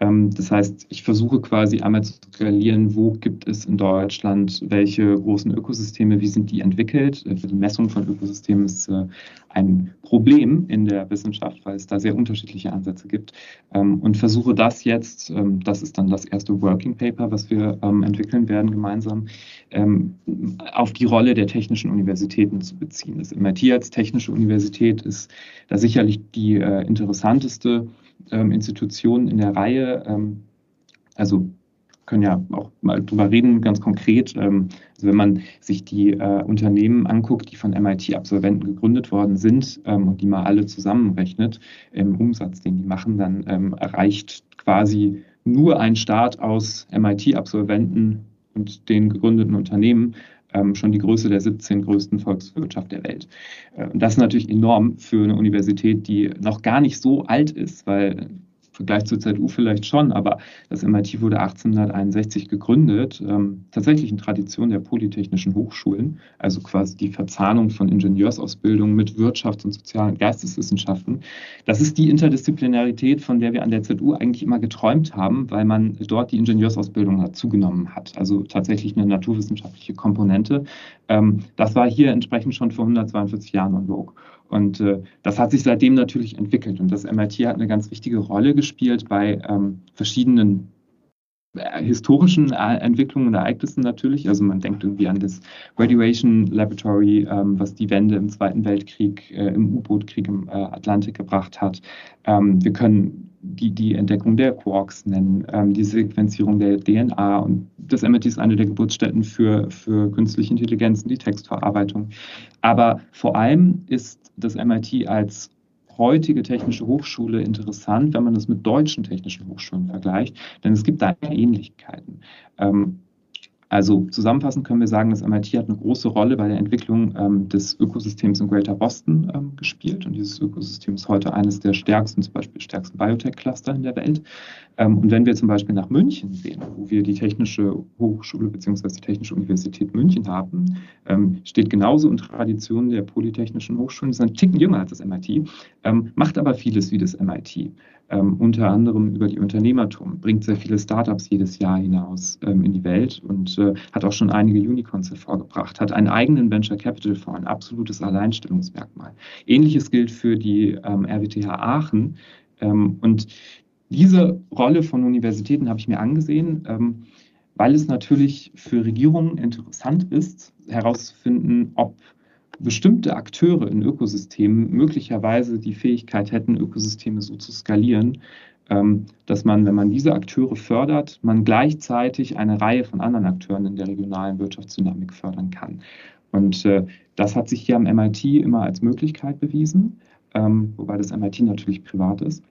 Ähm, das heißt, ich versuche quasi einmal zu skalieren, wo gibt es in Deutschland welche großen Ökosysteme, wie sind die entwickelt. Äh, für die Messung von Ökosystemen ist äh, ein Problem in der Wissenschaft, weil es da sehr unterschiedliche Ansätze gibt. Ähm, und versuche das jetzt, ähm, das ist dann das erste Working Paper, was wir entwickeln werden gemeinsam, auf die Rolle der technischen Universitäten zu beziehen. Das MIT als technische Universität ist da sicherlich die äh, interessanteste ähm, Institutionen in der Reihe. Ähm, also können ja auch mal drüber reden, ganz konkret. Ähm, also wenn man sich die äh, Unternehmen anguckt, die von MIT-Absolventen gegründet worden sind ähm, und die mal alle zusammenrechnet im Umsatz, den die machen, dann ähm, erreicht quasi nur ein Staat aus MIT-Absolventen und den gegründeten Unternehmen ähm, schon die Größe der 17 größten Volkswirtschaft der Welt. Äh, das ist natürlich enorm für eine Universität, die noch gar nicht so alt ist, weil Vergleich zur ZU vielleicht schon, aber das MIT wurde 1861 gegründet, ähm, tatsächlich in Tradition der polytechnischen Hochschulen, also quasi die Verzahnung von Ingenieursausbildung mit Wirtschafts- und sozialen Geisteswissenschaften. Das ist die Interdisziplinarität, von der wir an der ZU eigentlich immer geträumt haben, weil man dort die Ingenieursausbildung dazugenommen hat, also tatsächlich eine naturwissenschaftliche Komponente. Ähm, das war hier entsprechend schon vor 142 Jahren en vogue. Und äh, das hat sich seitdem natürlich entwickelt. Und das MIT hat eine ganz wichtige Rolle gespielt bei ähm, verschiedenen äh, historischen äh, Entwicklungen und Ereignissen natürlich. Also man denkt irgendwie an das Graduation Laboratory, ähm, was die Wende im Zweiten Weltkrieg, äh, im U-Boot-Krieg im äh, Atlantik gebracht hat. Ähm, wir können die, die Entdeckung der Quarks nennen, ähm, die Sequenzierung der DNA. Und das MIT ist eine der Geburtsstätten für, für künstliche Intelligenzen, die Textverarbeitung. Aber vor allem ist das MIT als heutige technische Hochschule interessant, wenn man das mit deutschen technischen Hochschulen vergleicht, denn es gibt da Ähnlichkeiten. Ähm, also zusammenfassend können wir sagen, das MIT hat eine große Rolle bei der Entwicklung ähm, des Ökosystems in Greater Boston ähm, gespielt. Und dieses Ökosystem ist heute eines der stärksten, zum Beispiel stärksten Biotech-Cluster in der Welt. Ähm, und wenn wir zum Beispiel nach München sehen, wo wir die Technische Hochschule bzw. die Technische Universität München haben, ähm, steht genauso in Tradition der Polytechnischen Hochschulen, ist ein Ticken jünger als das MIT, ähm, macht aber vieles wie das MIT ähm, unter anderem über die Unternehmertum, bringt sehr viele Startups jedes Jahr hinaus ähm, in die Welt und äh, hat auch schon einige Unicorns hervorgebracht, hat einen eigenen Venture Capital Fonds, ein absolutes Alleinstellungsmerkmal. Ähnliches gilt für die ähm, RWTH Aachen ähm, und diese Rolle von Universitäten habe ich mir angesehen, ähm, weil es natürlich für Regierungen interessant ist, herauszufinden, ob bestimmte Akteure in Ökosystemen möglicherweise die Fähigkeit hätten, Ökosysteme so zu skalieren, ähm, dass man, wenn man diese Akteure fördert, man gleichzeitig eine Reihe von anderen Akteuren in der regionalen Wirtschaftsdynamik fördern kann. Und äh, das hat sich hier am MIT immer als Möglichkeit bewiesen, ähm, wobei das MIT natürlich privat ist.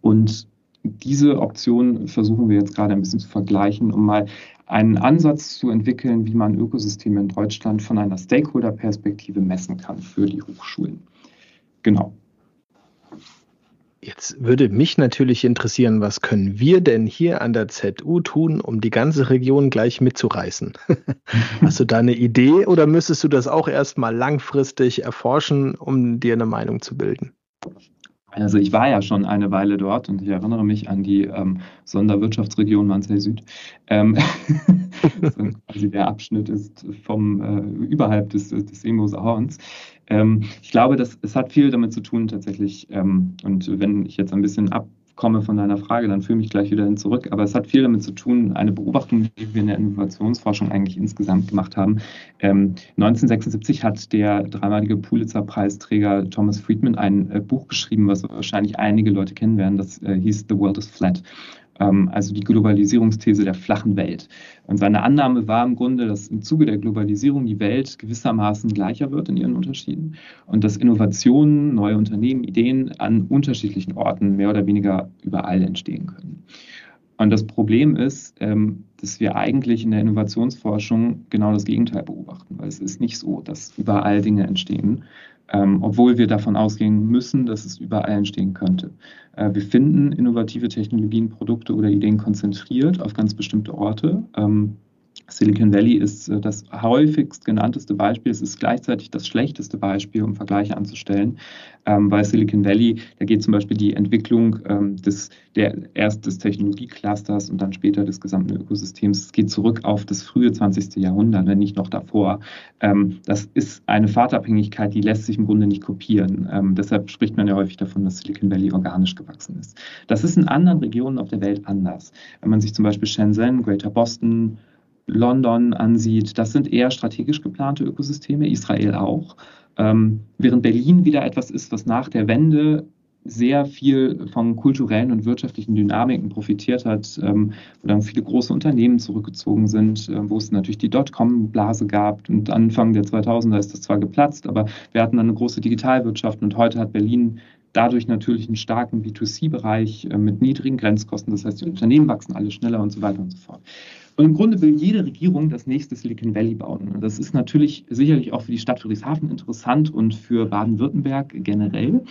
Und diese Option versuchen wir jetzt gerade ein bisschen zu vergleichen, um mal einen Ansatz zu entwickeln, wie man Ökosysteme in Deutschland von einer Stakeholder-Perspektive messen kann für die Hochschulen. Genau. Jetzt würde mich natürlich interessieren, was können wir denn hier an der ZU tun, um die ganze Region gleich mitzureißen? <laughs> Hast du da eine Idee oder müsstest du das auch erstmal langfristig erforschen, um dir eine Meinung zu bilden? Also ich war ja schon eine Weile dort und ich erinnere mich an die ähm, Sonderwirtschaftsregion Wannsee Süd. Ähm, <laughs> quasi der Abschnitt ist vom äh, überhalb des, des Seemoser Horns. Ähm, ich glaube, das, es hat viel damit zu tun tatsächlich. Ähm, und wenn ich jetzt ein bisschen ab komme von deiner Frage, dann fühle mich gleich wieder hin zurück. Aber es hat viel damit zu tun, eine Beobachtung, die wir in der Innovationsforschung eigentlich insgesamt gemacht haben. Ähm, 1976 hat der dreimalige Pulitzer-Preisträger Thomas Friedman ein äh, Buch geschrieben, was wahrscheinlich einige Leute kennen werden. Das äh, hieß The World is Flat. Ähm, also die Globalisierungsthese der flachen Welt. Und seine Annahme war im Grunde, dass im Zuge der Globalisierung die Welt gewissermaßen gleicher wird in ihren Unterschieden und dass Innovationen, neue Unternehmen, Ideen an unterschiedlichen Orten mehr oder weniger überall entstehen können. Und das Problem ist, ähm, dass wir eigentlich in der Innovationsforschung genau das Gegenteil beobachten, weil es ist nicht so, dass überall Dinge entstehen, ähm, obwohl wir davon ausgehen müssen, dass es überall entstehen könnte. Äh, wir finden innovative Technologien, Produkte oder Ideen konzentriert auf ganz bestimmte Orte. Ähm, Silicon Valley ist äh, das häufigst genannteste Beispiel. Es ist gleichzeitig das schlechteste Beispiel, um Vergleiche anzustellen, ähm, weil Silicon Valley, da geht zum Beispiel die Entwicklung ähm, des, der, erst des Technologieclusters und dann später des gesamten Ökosystems. Es geht zurück auf das frühe 20. Jahrhundert, wenn nicht noch davor. Ähm, das ist eine Fahrtabhängigkeit, die lässt sich im Grunde nicht kopieren. Ähm, deshalb spricht man ja häufig davon, dass Silicon Valley organisch gewachsen ist. Das ist in anderen Regionen auf der Welt anders. Wenn man sich zum Beispiel Shenzhen, Greater Boston, London ansieht, das sind eher strategisch geplante Ökosysteme, Israel auch. Ähm, während Berlin wieder etwas ist, was nach der Wende sehr viel von kulturellen und wirtschaftlichen Dynamiken profitiert hat, ähm, wo dann viele große Unternehmen zurückgezogen sind, äh, wo es natürlich die Dotcom-Blase gab und Anfang der 2000er ist das zwar geplatzt, aber wir hatten dann eine große Digitalwirtschaft und heute hat Berlin dadurch natürlich einen starken B2C-Bereich äh, mit niedrigen Grenzkosten, das heißt die Unternehmen wachsen alle schneller und so weiter und so fort. Und im Grunde will jede Regierung das nächste Silicon Valley bauen. Das ist natürlich sicherlich auch für die Stadt Friedrichshafen interessant und für Baden-Württemberg generell.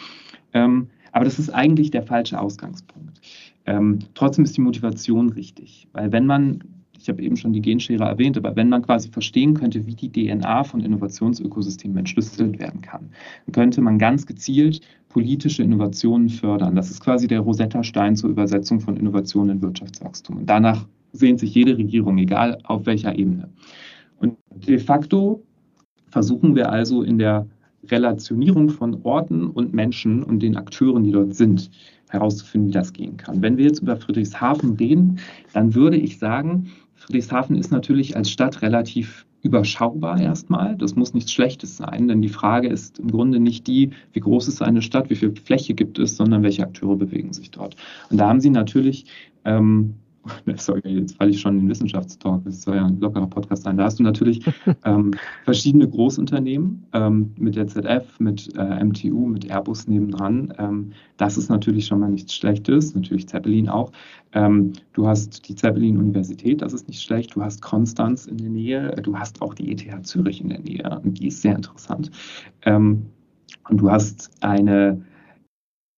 Ähm, aber das ist eigentlich der falsche Ausgangspunkt. Ähm, trotzdem ist die Motivation richtig, weil wenn man ich habe eben schon die Genschere erwähnt, aber wenn man quasi verstehen könnte, wie die DNA von Innovationsökosystemen entschlüsselt werden kann, dann könnte man ganz gezielt politische Innovationen fördern. Das ist quasi der Rosetta-Stein zur Übersetzung von Innovationen in Wirtschaftswachstum. Und danach sehnt sich jede Regierung, egal auf welcher Ebene. Und de facto versuchen wir also in der Relationierung von Orten und Menschen und den Akteuren, die dort sind, herauszufinden, wie das gehen kann. Wenn wir jetzt über Friedrichshafen reden, dann würde ich sagen, Friedrichshafen ist natürlich als Stadt relativ überschaubar erstmal. Das muss nichts Schlechtes sein, denn die Frage ist im Grunde nicht die, wie groß ist eine Stadt, wie viel Fläche gibt es, sondern welche Akteure bewegen sich dort. Und da haben Sie natürlich ähm, <laughs> sorry, jetzt falle ich schon in den Wissenschaftstalk, das soll ja ein lockerer Podcast sein. Da hast du natürlich <laughs> ähm, verschiedene Großunternehmen ähm, mit der ZF, mit äh, MTU, mit Airbus nebendran. Ähm, das ist natürlich schon mal nichts Schlechtes, natürlich Zeppelin auch. Ähm, du hast die Zeppelin-Universität, das ist nicht schlecht. Du hast Konstanz in der Nähe, du hast auch die ETH Zürich in der Nähe und die ist sehr interessant. Ähm, und du hast eine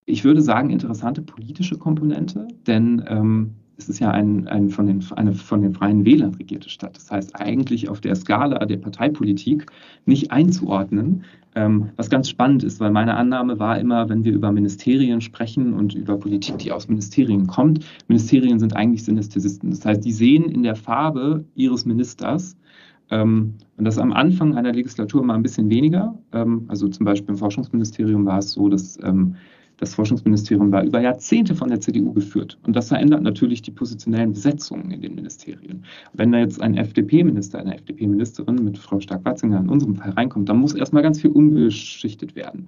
ich würde sagen, interessante politische Komponente, denn ähm, es ist ja ein, ein von den, eine von den Freien Wählern regierte Stadt. Das heißt, eigentlich auf der Skala der Parteipolitik nicht einzuordnen, ähm, was ganz spannend ist, weil meine Annahme war immer, wenn wir über Ministerien sprechen und über Politik, die aus Ministerien kommt, Ministerien sind eigentlich Synästhesisten. Das heißt, die sehen in der Farbe ihres Ministers, ähm, und das am Anfang einer Legislatur mal ein bisschen weniger. Ähm, also zum Beispiel im Forschungsministerium war es so, dass ähm, das Forschungsministerium war über Jahrzehnte von der CDU geführt. Und das verändert natürlich die positionellen Besetzungen in den Ministerien. Wenn da jetzt ein FDP-Minister, eine FDP-Ministerin mit Frau Stark-Watzinger in unserem Fall reinkommt, dann muss erstmal ganz viel umgeschichtet werden.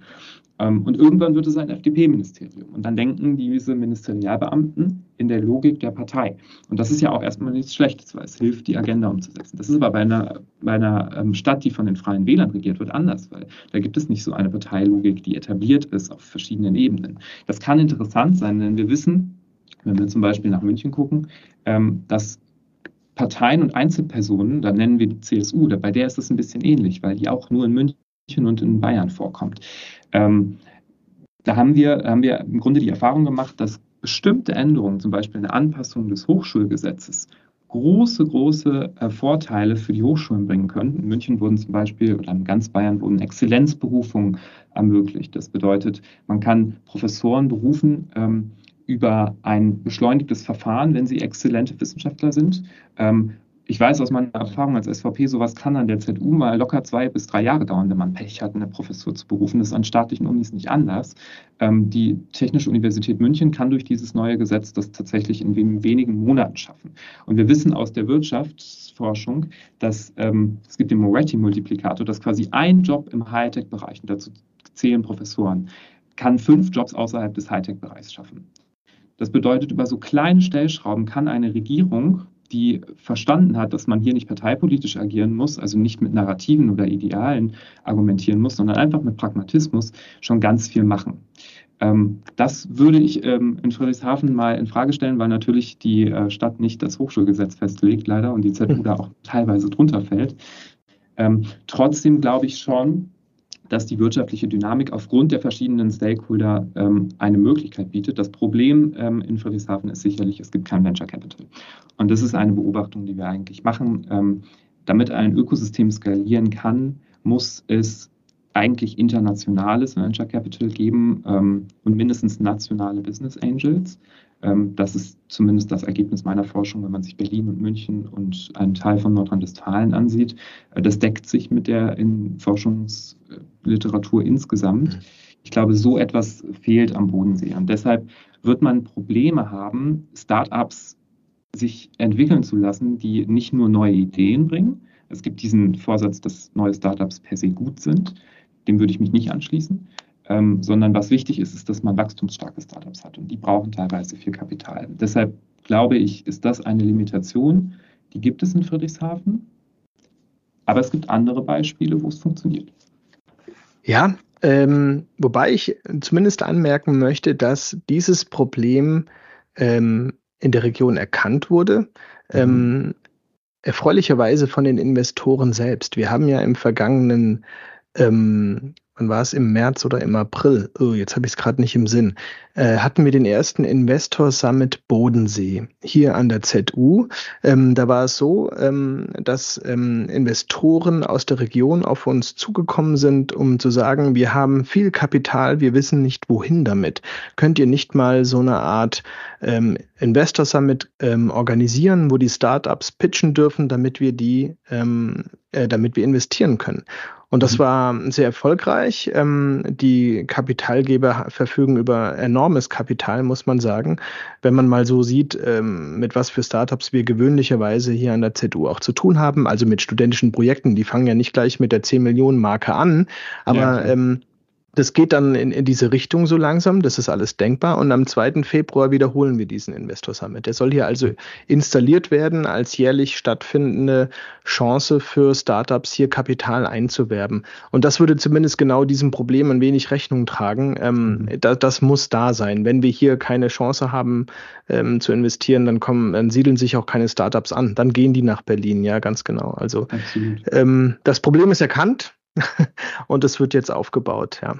Ähm, und irgendwann wird es ein FDP-Ministerium. Und dann denken diese Ministerialbeamten in der Logik der Partei. Und das ist ja auch erstmal nichts Schlechtes, weil es hilft, die Agenda umzusetzen. Das ist aber bei einer, bei einer ähm, Stadt, die von den Freien Wählern regiert wird, anders, weil da gibt es nicht so eine Parteilogik, die etabliert ist auf verschiedenen Ebenen. Das kann interessant sein, denn wir wissen, wenn wir zum Beispiel nach München gucken, ähm, dass Parteien und Einzelpersonen, da nennen wir die CSU, bei der ist das ein bisschen ähnlich, weil die auch nur in München und in Bayern vorkommt. Ähm, da haben wir, haben wir im Grunde die Erfahrung gemacht, dass bestimmte Änderungen, zum Beispiel eine Anpassung des Hochschulgesetzes, große, große äh, Vorteile für die Hochschulen bringen können. In München wurden zum Beispiel oder in ganz Bayern wurden Exzellenzberufungen ermöglicht. Das bedeutet, man kann Professoren berufen ähm, über ein beschleunigtes Verfahren, wenn sie exzellente Wissenschaftler sind. Ähm, ich weiß aus meiner Erfahrung als SVP, sowas kann an der ZU mal locker zwei bis drei Jahre dauern, wenn man Pech hat, eine Professur zu berufen. Das ist an staatlichen Unis nicht anders. Ähm, die Technische Universität München kann durch dieses neue Gesetz das tatsächlich in wenigen Monaten schaffen. Und wir wissen aus der Wirtschaftsforschung, dass ähm, es gibt den Moretti-Multiplikator, dass quasi ein Job im Hightech-Bereich, und dazu zählen Professoren, kann fünf Jobs außerhalb des Hightech-Bereichs schaffen. Das bedeutet, über so kleine Stellschrauben kann eine Regierung, die verstanden hat, dass man hier nicht parteipolitisch agieren muss, also nicht mit Narrativen oder Idealen argumentieren muss, sondern einfach mit Pragmatismus schon ganz viel machen. Ähm, das würde ich ähm, in Friedrichshafen mal in Frage stellen, weil natürlich die äh, Stadt nicht das Hochschulgesetz festlegt, leider, und die ZU da <laughs> auch teilweise drunter fällt. Ähm, trotzdem glaube ich schon, dass die wirtschaftliche Dynamik aufgrund der verschiedenen Stakeholder ähm, eine Möglichkeit bietet. Das Problem ähm, in Friedrichshafen ist sicherlich, es gibt kein Venture Capital. Und das ist eine Beobachtung, die wir eigentlich machen. Ähm, damit ein Ökosystem skalieren kann, muss es eigentlich internationales Venture Capital geben ähm, und mindestens nationale Business Angels. Ähm, das ist zumindest das Ergebnis meiner Forschung, wenn man sich Berlin und München und einen Teil von Nordrhein-Westfalen ansieht. Äh, das deckt sich mit der in Forschungsliteratur insgesamt. Ich glaube, so etwas fehlt am Bodensee. Und deshalb wird man Probleme haben, Startups sich entwickeln zu lassen, die nicht nur neue Ideen bringen. Es gibt diesen Vorsatz, dass neue Startups per se gut sind. Dem würde ich mich nicht anschließen ähm, sondern was wichtig ist, ist, dass man wachstumsstarke Startups hat und die brauchen teilweise viel Kapital. Deshalb glaube ich, ist das eine Limitation, die gibt es in Friedrichshafen, aber es gibt andere Beispiele, wo es funktioniert. Ja, ähm, wobei ich zumindest anmerken möchte, dass dieses Problem ähm, in der Region erkannt wurde. Mhm. Ähm, erfreulicherweise von den Investoren selbst. Wir haben ja im vergangenen ähm, wann war es, im März oder im April, oh, jetzt habe ich es gerade nicht im Sinn, äh, hatten wir den ersten Investor Summit Bodensee hier an der ZU. Ähm, da war es so, ähm, dass ähm, Investoren aus der Region auf uns zugekommen sind, um zu sagen, wir haben viel Kapital, wir wissen nicht wohin damit. Könnt ihr nicht mal so eine Art ähm, Investor Summit ähm, organisieren, wo die Startups pitchen dürfen, damit wir die, ähm, äh, damit wir investieren können? Und das mhm. war sehr erfolgreich. Ähm, die Kapitalgeber verfügen über enormes Kapital, muss man sagen. Wenn man mal so sieht, ähm, mit was für Startups wir gewöhnlicherweise hier an der ZU auch zu tun haben, also mit studentischen Projekten, die fangen ja nicht gleich mit der 10 Millionen Marke an, aber ja, ähm, das geht dann in, in diese Richtung so langsam, das ist alles denkbar. Und am 2. Februar wiederholen wir diesen Investor Summit. Der soll hier also installiert werden als jährlich stattfindende Chance für Startups, hier Kapital einzuwerben. Und das würde zumindest genau diesem Problem ein wenig Rechnung tragen. Ähm, mhm. da, das muss da sein. Wenn wir hier keine Chance haben ähm, zu investieren, dann kommen, dann siedeln sich auch keine Startups an. Dann gehen die nach Berlin, ja, ganz genau. Also ähm, das Problem ist erkannt. <laughs> und es wird jetzt aufgebaut, ja.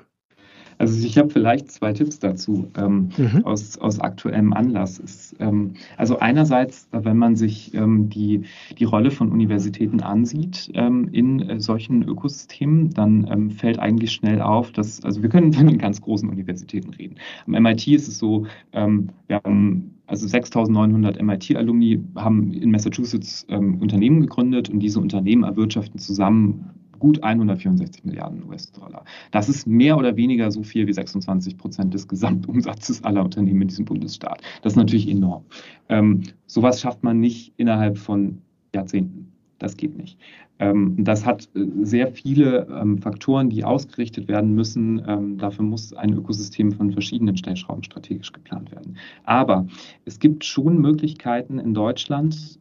Also ich habe vielleicht zwei Tipps dazu ähm, mhm. aus, aus aktuellem Anlass. Ist, ähm, also einerseits, wenn man sich ähm, die, die Rolle von Universitäten ansieht ähm, in äh, solchen Ökosystemen, dann ähm, fällt eigentlich schnell auf, dass, also wir können <laughs> dann in ganz großen Universitäten reden. Am MIT ist es so, ähm, wir haben also 6.900 MIT-Alumni haben in Massachusetts Unternehmen gegründet und diese Unternehmen erwirtschaften zusammen gut 164 Milliarden US-Dollar. Das ist mehr oder weniger so viel wie 26 Prozent des Gesamtumsatzes aller Unternehmen in diesem Bundesstaat. Das ist natürlich enorm. Ähm, sowas schafft man nicht innerhalb von Jahrzehnten. Das geht nicht. Ähm, das hat äh, sehr viele ähm, Faktoren, die ausgerichtet werden müssen. Ähm, dafür muss ein Ökosystem von verschiedenen Stellschrauben strategisch geplant werden. Aber es gibt schon Möglichkeiten in Deutschland,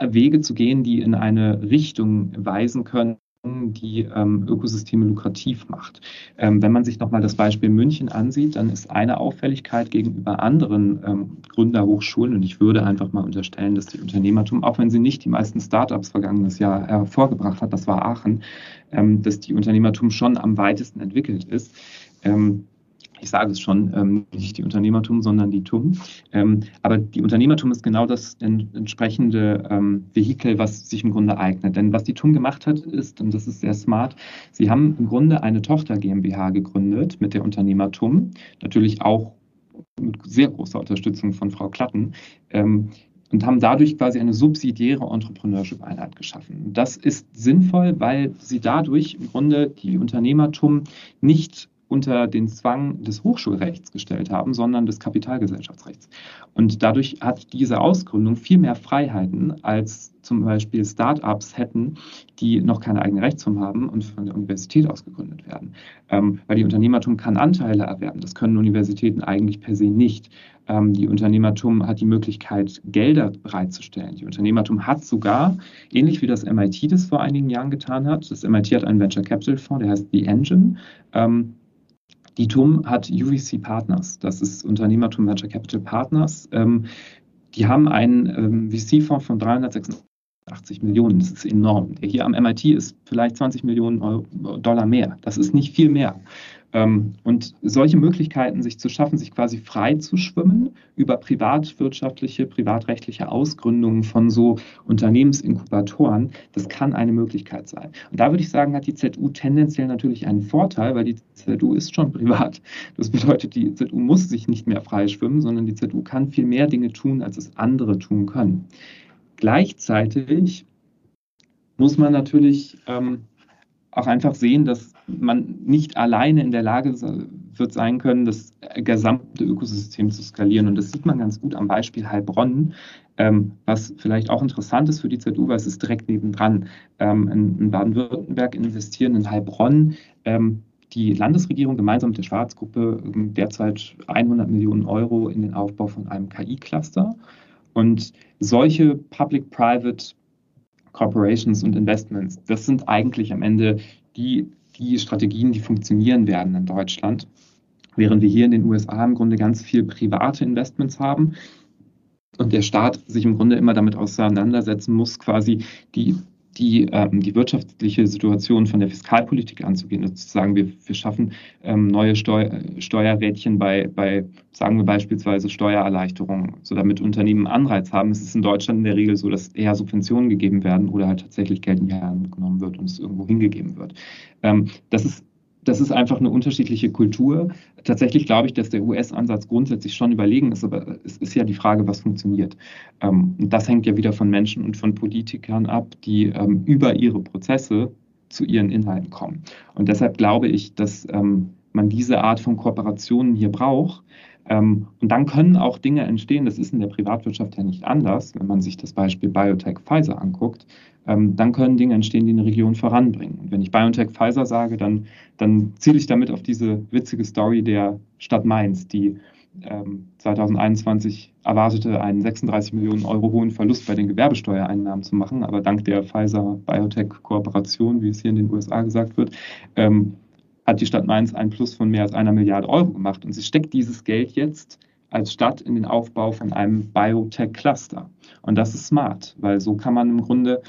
Wege zu gehen, die in eine Richtung weisen können, die ähm, Ökosysteme lukrativ macht. Ähm, wenn man sich nochmal das Beispiel München ansieht, dann ist eine Auffälligkeit gegenüber anderen ähm, Gründerhochschulen, und ich würde einfach mal unterstellen, dass die Unternehmertum, auch wenn sie nicht die meisten Startups vergangenes Jahr hervorgebracht hat, das war Aachen, ähm, dass die Unternehmertum schon am weitesten entwickelt ist. Ich sage es schon, ähm, nicht die Unternehmertum, sondern die TUM. Ähm, aber die Unternehmertum ist genau das entsprechende ähm, Vehikel, was sich im Grunde eignet. Denn was die TUM gemacht hat, ist, und das ist sehr smart, sie haben im Grunde eine Tochter GmbH gegründet mit der Unternehmertum, natürlich auch mit sehr großer Unterstützung von Frau Klatten. Und haben dadurch quasi eine subsidiäre Entrepreneurship-Einheit geschaffen. Das ist sinnvoll, weil sie dadurch im Grunde die Unternehmertum nicht unter den Zwang des Hochschulrechts gestellt haben, sondern des Kapitalgesellschaftsrechts. Und dadurch hat diese Ausgründung viel mehr Freiheiten, als zum Beispiel Start-ups hätten, die noch keine eigene Rechtsform haben und von der Universität aus gegründet werden. Ähm, weil die Unternehmertum kann Anteile erwerben. Das können Universitäten eigentlich per se nicht. Ähm, die Unternehmertum hat die Möglichkeit, Gelder bereitzustellen. Die Unternehmertum hat sogar, ähnlich wie das MIT das vor einigen Jahren getan hat, das MIT hat einen Venture Capital Fonds, der heißt The Engine. Ähm, die TUM hat UVC Partners, das ist Unternehmertum Venture Capital Partners. Ähm, die haben einen ähm, VC-Fonds von 386 Millionen. Das ist enorm. Der hier am MIT ist vielleicht 20 Millionen Euro, Dollar mehr. Das ist nicht viel mehr. Ähm, und solche Möglichkeiten, sich zu schaffen, sich quasi frei zu schwimmen über privatwirtschaftliche, privatrechtliche Ausgründungen von so Unternehmensinkubatoren, das kann eine Möglichkeit sein. Und da würde ich sagen, hat die ZU tendenziell natürlich einen Vorteil, weil die ZU ist schon privat. Das bedeutet, die ZU muss sich nicht mehr frei schwimmen, sondern die ZU kann viel mehr Dinge tun, als es andere tun können. Gleichzeitig muss man natürlich ähm, auch einfach sehen, dass man nicht alleine in der Lage wird sein können, das gesamte Ökosystem zu skalieren. Und das sieht man ganz gut am Beispiel Heilbronn, ähm, was vielleicht auch interessant ist für die ZU, weil es ist direkt nebendran. Ähm, in, in Baden-Württemberg investieren in Heilbronn ähm, die Landesregierung gemeinsam mit der Schwarzgruppe ähm, derzeit 100 Millionen Euro in den Aufbau von einem KI-Cluster. Und solche Public-Private Corporations und Investments, das sind eigentlich am Ende die, die Strategien, die funktionieren werden in Deutschland. Während wir hier in den USA im Grunde ganz viel private Investments haben und der Staat sich im Grunde immer damit auseinandersetzen muss, quasi die die, ähm, die wirtschaftliche Situation von der Fiskalpolitik anzugehen. Und zu sagen, wir, wir schaffen ähm, neue Steu Steuerrädchen bei, bei, sagen wir beispielsweise Steuererleichterungen, so damit Unternehmen Anreiz haben. Es ist in Deutschland in der Regel so, dass eher Subventionen gegeben werden oder halt tatsächlich Geld in die Hand genommen wird und es irgendwo hingegeben wird. Ähm, das ist das ist einfach eine unterschiedliche Kultur. Tatsächlich glaube ich, dass der US-Ansatz grundsätzlich schon überlegen ist, aber es ist ja die Frage, was funktioniert. Ähm, und das hängt ja wieder von Menschen und von Politikern ab, die ähm, über ihre Prozesse zu ihren Inhalten kommen. Und deshalb glaube ich, dass ähm, man diese Art von Kooperationen hier braucht, und dann können auch Dinge entstehen, das ist in der Privatwirtschaft ja nicht anders, wenn man sich das Beispiel Biotech Pfizer anguckt, ähm, dann können Dinge entstehen, die eine Region voranbringen. Und wenn ich Biotech Pfizer sage, dann, dann ziele ich damit auf diese witzige Story der Stadt Mainz, die 2021 ähm, erwartete, einen 36 Millionen Euro hohen Verlust bei den Gewerbesteuereinnahmen zu machen, aber dank der Pfizer-Biotech-Kooperation, wie es hier in den USA gesagt wird, hat die Stadt Mainz einen Plus von mehr als einer Milliarde Euro gemacht. Und sie steckt dieses Geld jetzt als Stadt in den Aufbau von einem Biotech-Cluster. Und das ist smart, weil so kann man im Grunde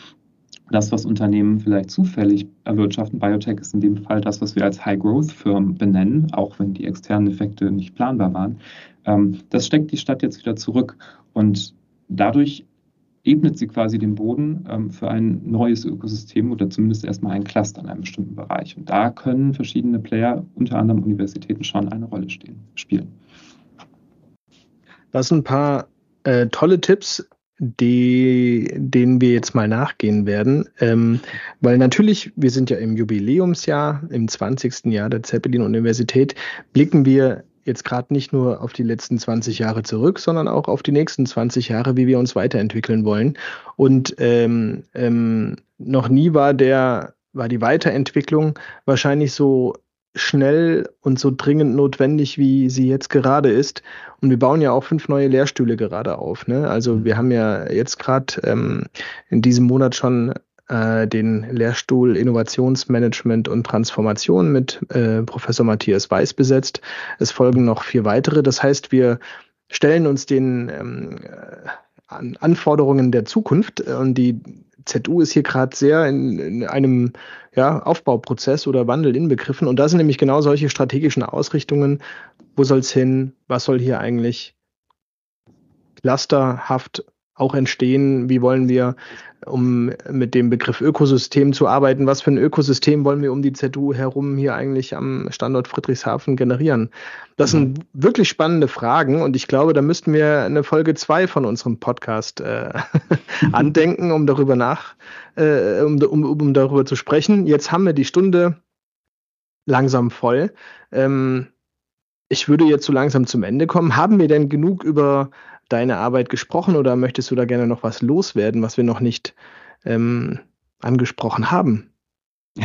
das, was Unternehmen vielleicht zufällig erwirtschaften, Biotech ist in dem Fall das, was wir als High-Growth-Firmen benennen, auch wenn die externen Effekte nicht planbar waren, ähm, das steckt die Stadt jetzt wieder zurück. Und dadurch ebnet sie quasi den Boden ähm, für ein neues Ökosystem oder zumindest erstmal ein Cluster in einem bestimmten Bereich. Und da können verschiedene Player, unter anderem Universitäten, schon eine Rolle stehen, spielen. Das sind ein paar äh, tolle Tipps, die, denen wir jetzt mal nachgehen werden. Ähm, weil natürlich, wir sind ja im Jubiläumsjahr, im 20. Jahr der Zeppelin-Universität, blicken wir jetzt gerade nicht nur auf die letzten 20 Jahre zurück, sondern auch auf die nächsten 20 Jahre, wie wir uns weiterentwickeln wollen. Und ähm, ähm, noch nie war der war die Weiterentwicklung wahrscheinlich so schnell und so dringend notwendig, wie sie jetzt gerade ist. Und wir bauen ja auch fünf neue Lehrstühle gerade auf. Ne? Also wir haben ja jetzt gerade ähm, in diesem Monat schon äh, den Lehrstuhl Innovationsmanagement und Transformation mit äh, Professor Matthias Weiß besetzt. Es folgen noch vier weitere. Das heißt, wir stellen uns den ähm, an Anforderungen der Zukunft und die ZU ist hier gerade sehr in, in, einem ja, Aufbauprozess oder Wandel inbegriffen. Und da sind nämlich genau solche strategischen Ausrichtungen. Wo soll es hin? Was soll hier eigentlich clusterhaft auch entstehen? Wie wollen wir, um mit dem Begriff Ökosystem zu arbeiten, was für ein Ökosystem wollen wir um die ZU herum hier eigentlich am Standort Friedrichshafen generieren? Das sind mhm. wirklich spannende Fragen und ich glaube, da müssten wir eine Folge zwei von unserem Podcast äh, <laughs> andenken, um darüber nach, äh, um, um, um darüber zu sprechen. Jetzt haben wir die Stunde langsam voll. Ähm, ich würde jetzt so langsam zum Ende kommen. Haben wir denn genug über deine Arbeit gesprochen oder möchtest du da gerne noch was loswerden, was wir noch nicht ähm, angesprochen haben? <laughs>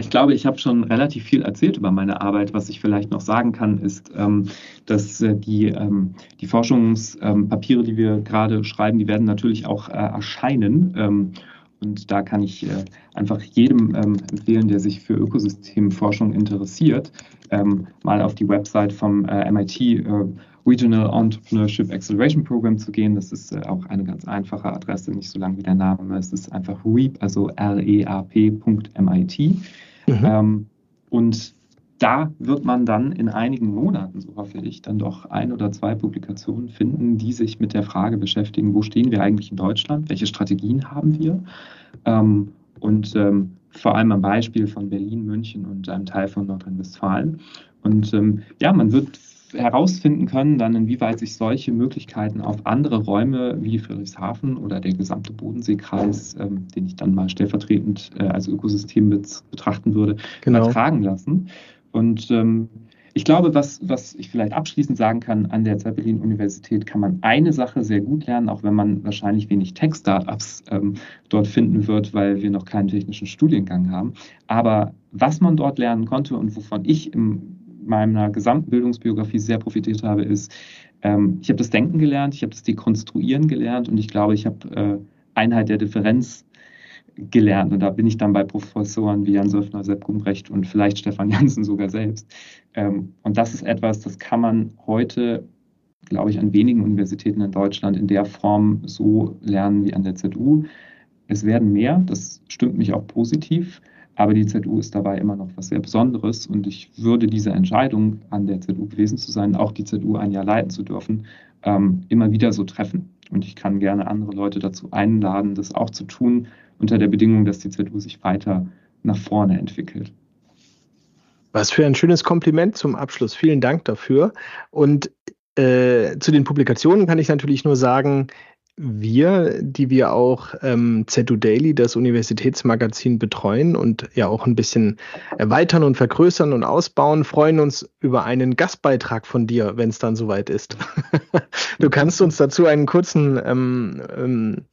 Ich glaube, ich habe schon relativ viel erzählt über meine Arbeit. Was ich vielleicht noch sagen kann, ist, ähm, dass äh, die, ähm, die Forschungspapiere, die wir gerade schreiben, die werden natürlich auch äh, erscheinen. Und da kann ich äh, einfach jedem ähm, empfehlen, der sich für Ökosystemforschung interessiert, ähm, mal auf die Website vom äh, MIT äh, Regional Entrepreneurship Acceleration Program zu gehen. Das ist auch eine ganz einfache Adresse, nicht so lang wie der Name. Es ist einfach REAP, also R-E-A-P.mit. Mhm. Ähm, und da wird man dann in einigen Monaten, so hoffe ich, dann doch ein oder zwei Publikationen finden, die sich mit der Frage beschäftigen, wo stehen wir eigentlich in Deutschland, welche Strategien haben wir ähm, und ähm, vor allem am Beispiel von Berlin, München und einem Teil von Nordrhein-Westfalen. Und ähm, ja, man wird herausfinden können, dann inwieweit sich solche Möglichkeiten auf andere Räume wie Friedrichshafen oder der gesamte Bodenseekreis, ähm, den ich dann mal stellvertretend äh, als Ökosystem betrachten würde, genau. übertragen lassen. Und ähm, ich glaube, was, was ich vielleicht abschließend sagen kann, an der Zeppelin-Universität kann man eine Sache sehr gut lernen, auch wenn man wahrscheinlich wenig Tech-Startups ähm, dort finden wird, weil wir noch keinen technischen Studiengang haben. Aber was man dort lernen konnte und wovon ich in meiner gesamten Bildungsbiografie sehr profitiert habe, ist, ähm, ich habe das Denken gelernt, ich habe das Dekonstruieren gelernt und ich glaube, ich habe äh, Einheit der Differenz gelernt. Und da bin ich dann bei Professoren wie Jan Söffner, Sepp Gumbrecht und vielleicht Stefan Jansen sogar selbst. Ähm, und das ist etwas, das kann man heute, glaube ich, an wenigen Universitäten in Deutschland in der Form so lernen wie an der ZU. Es werden mehr, das stimmt mich auch positiv. Aber die ZU ist dabei immer noch was sehr Besonderes und ich würde diese Entscheidung, an der ZU gewesen zu sein, auch die ZU ein Jahr leiten zu dürfen, ähm, immer wieder so treffen. Und ich kann gerne andere Leute dazu einladen, das auch zu tun, unter der Bedingung, dass die ZU sich weiter nach vorne entwickelt. Was für ein schönes Kompliment zum Abschluss. Vielen Dank dafür. Und äh, zu den Publikationen kann ich natürlich nur sagen, wir, die wir auch ähm, ZU Daily, das Universitätsmagazin, betreuen und ja auch ein bisschen erweitern und vergrößern und ausbauen, freuen uns über einen Gastbeitrag von dir, wenn es dann soweit ist. <laughs> du kannst uns dazu einen kurzen ähm, ähm,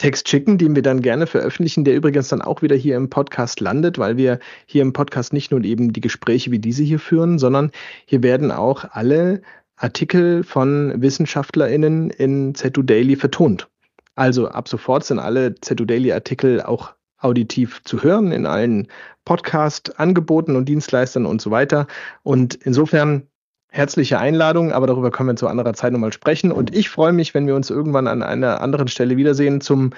Text schicken, den wir dann gerne veröffentlichen, der übrigens dann auch wieder hier im Podcast landet, weil wir hier im Podcast nicht nur eben die Gespräche wie diese hier führen, sondern hier werden auch alle Artikel von WissenschaftlerInnen in ZU Daily vertont. Also ab sofort sind alle ZU Daily Artikel auch auditiv zu hören in allen Podcast-Angeboten und Dienstleistern und so weiter. Und insofern herzliche Einladung, aber darüber können wir zu anderer Zeit nochmal sprechen. Und ich freue mich, wenn wir uns irgendwann an einer anderen Stelle wiedersehen. Zum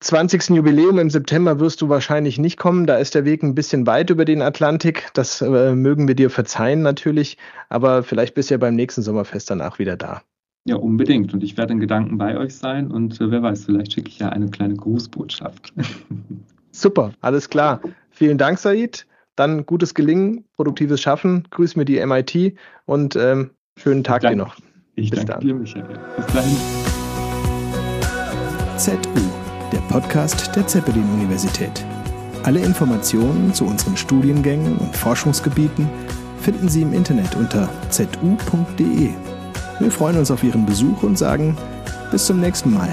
20. Jubiläum im September wirst du wahrscheinlich nicht kommen. Da ist der Weg ein bisschen weit über den Atlantik. Das äh, mögen wir dir verzeihen natürlich. Aber vielleicht bist du ja beim nächsten Sommerfest danach wieder da. Ja, unbedingt. Und ich werde in Gedanken bei euch sein. Und äh, wer weiß, vielleicht schicke ich ja eine kleine Grußbotschaft. <laughs> Super, alles klar. Vielen Dank, Said. Dann gutes Gelingen, produktives Schaffen. Grüß mir die MIT und ähm, schönen Tag dir noch. Ich Bis danke dann. dir, Michael. Bis dahin. ZU, der Podcast der Zeppelin-Universität. Alle Informationen zu unseren Studiengängen und Forschungsgebieten finden Sie im Internet unter zu.de. Wir freuen uns auf Ihren Besuch und sagen bis zum nächsten Mal.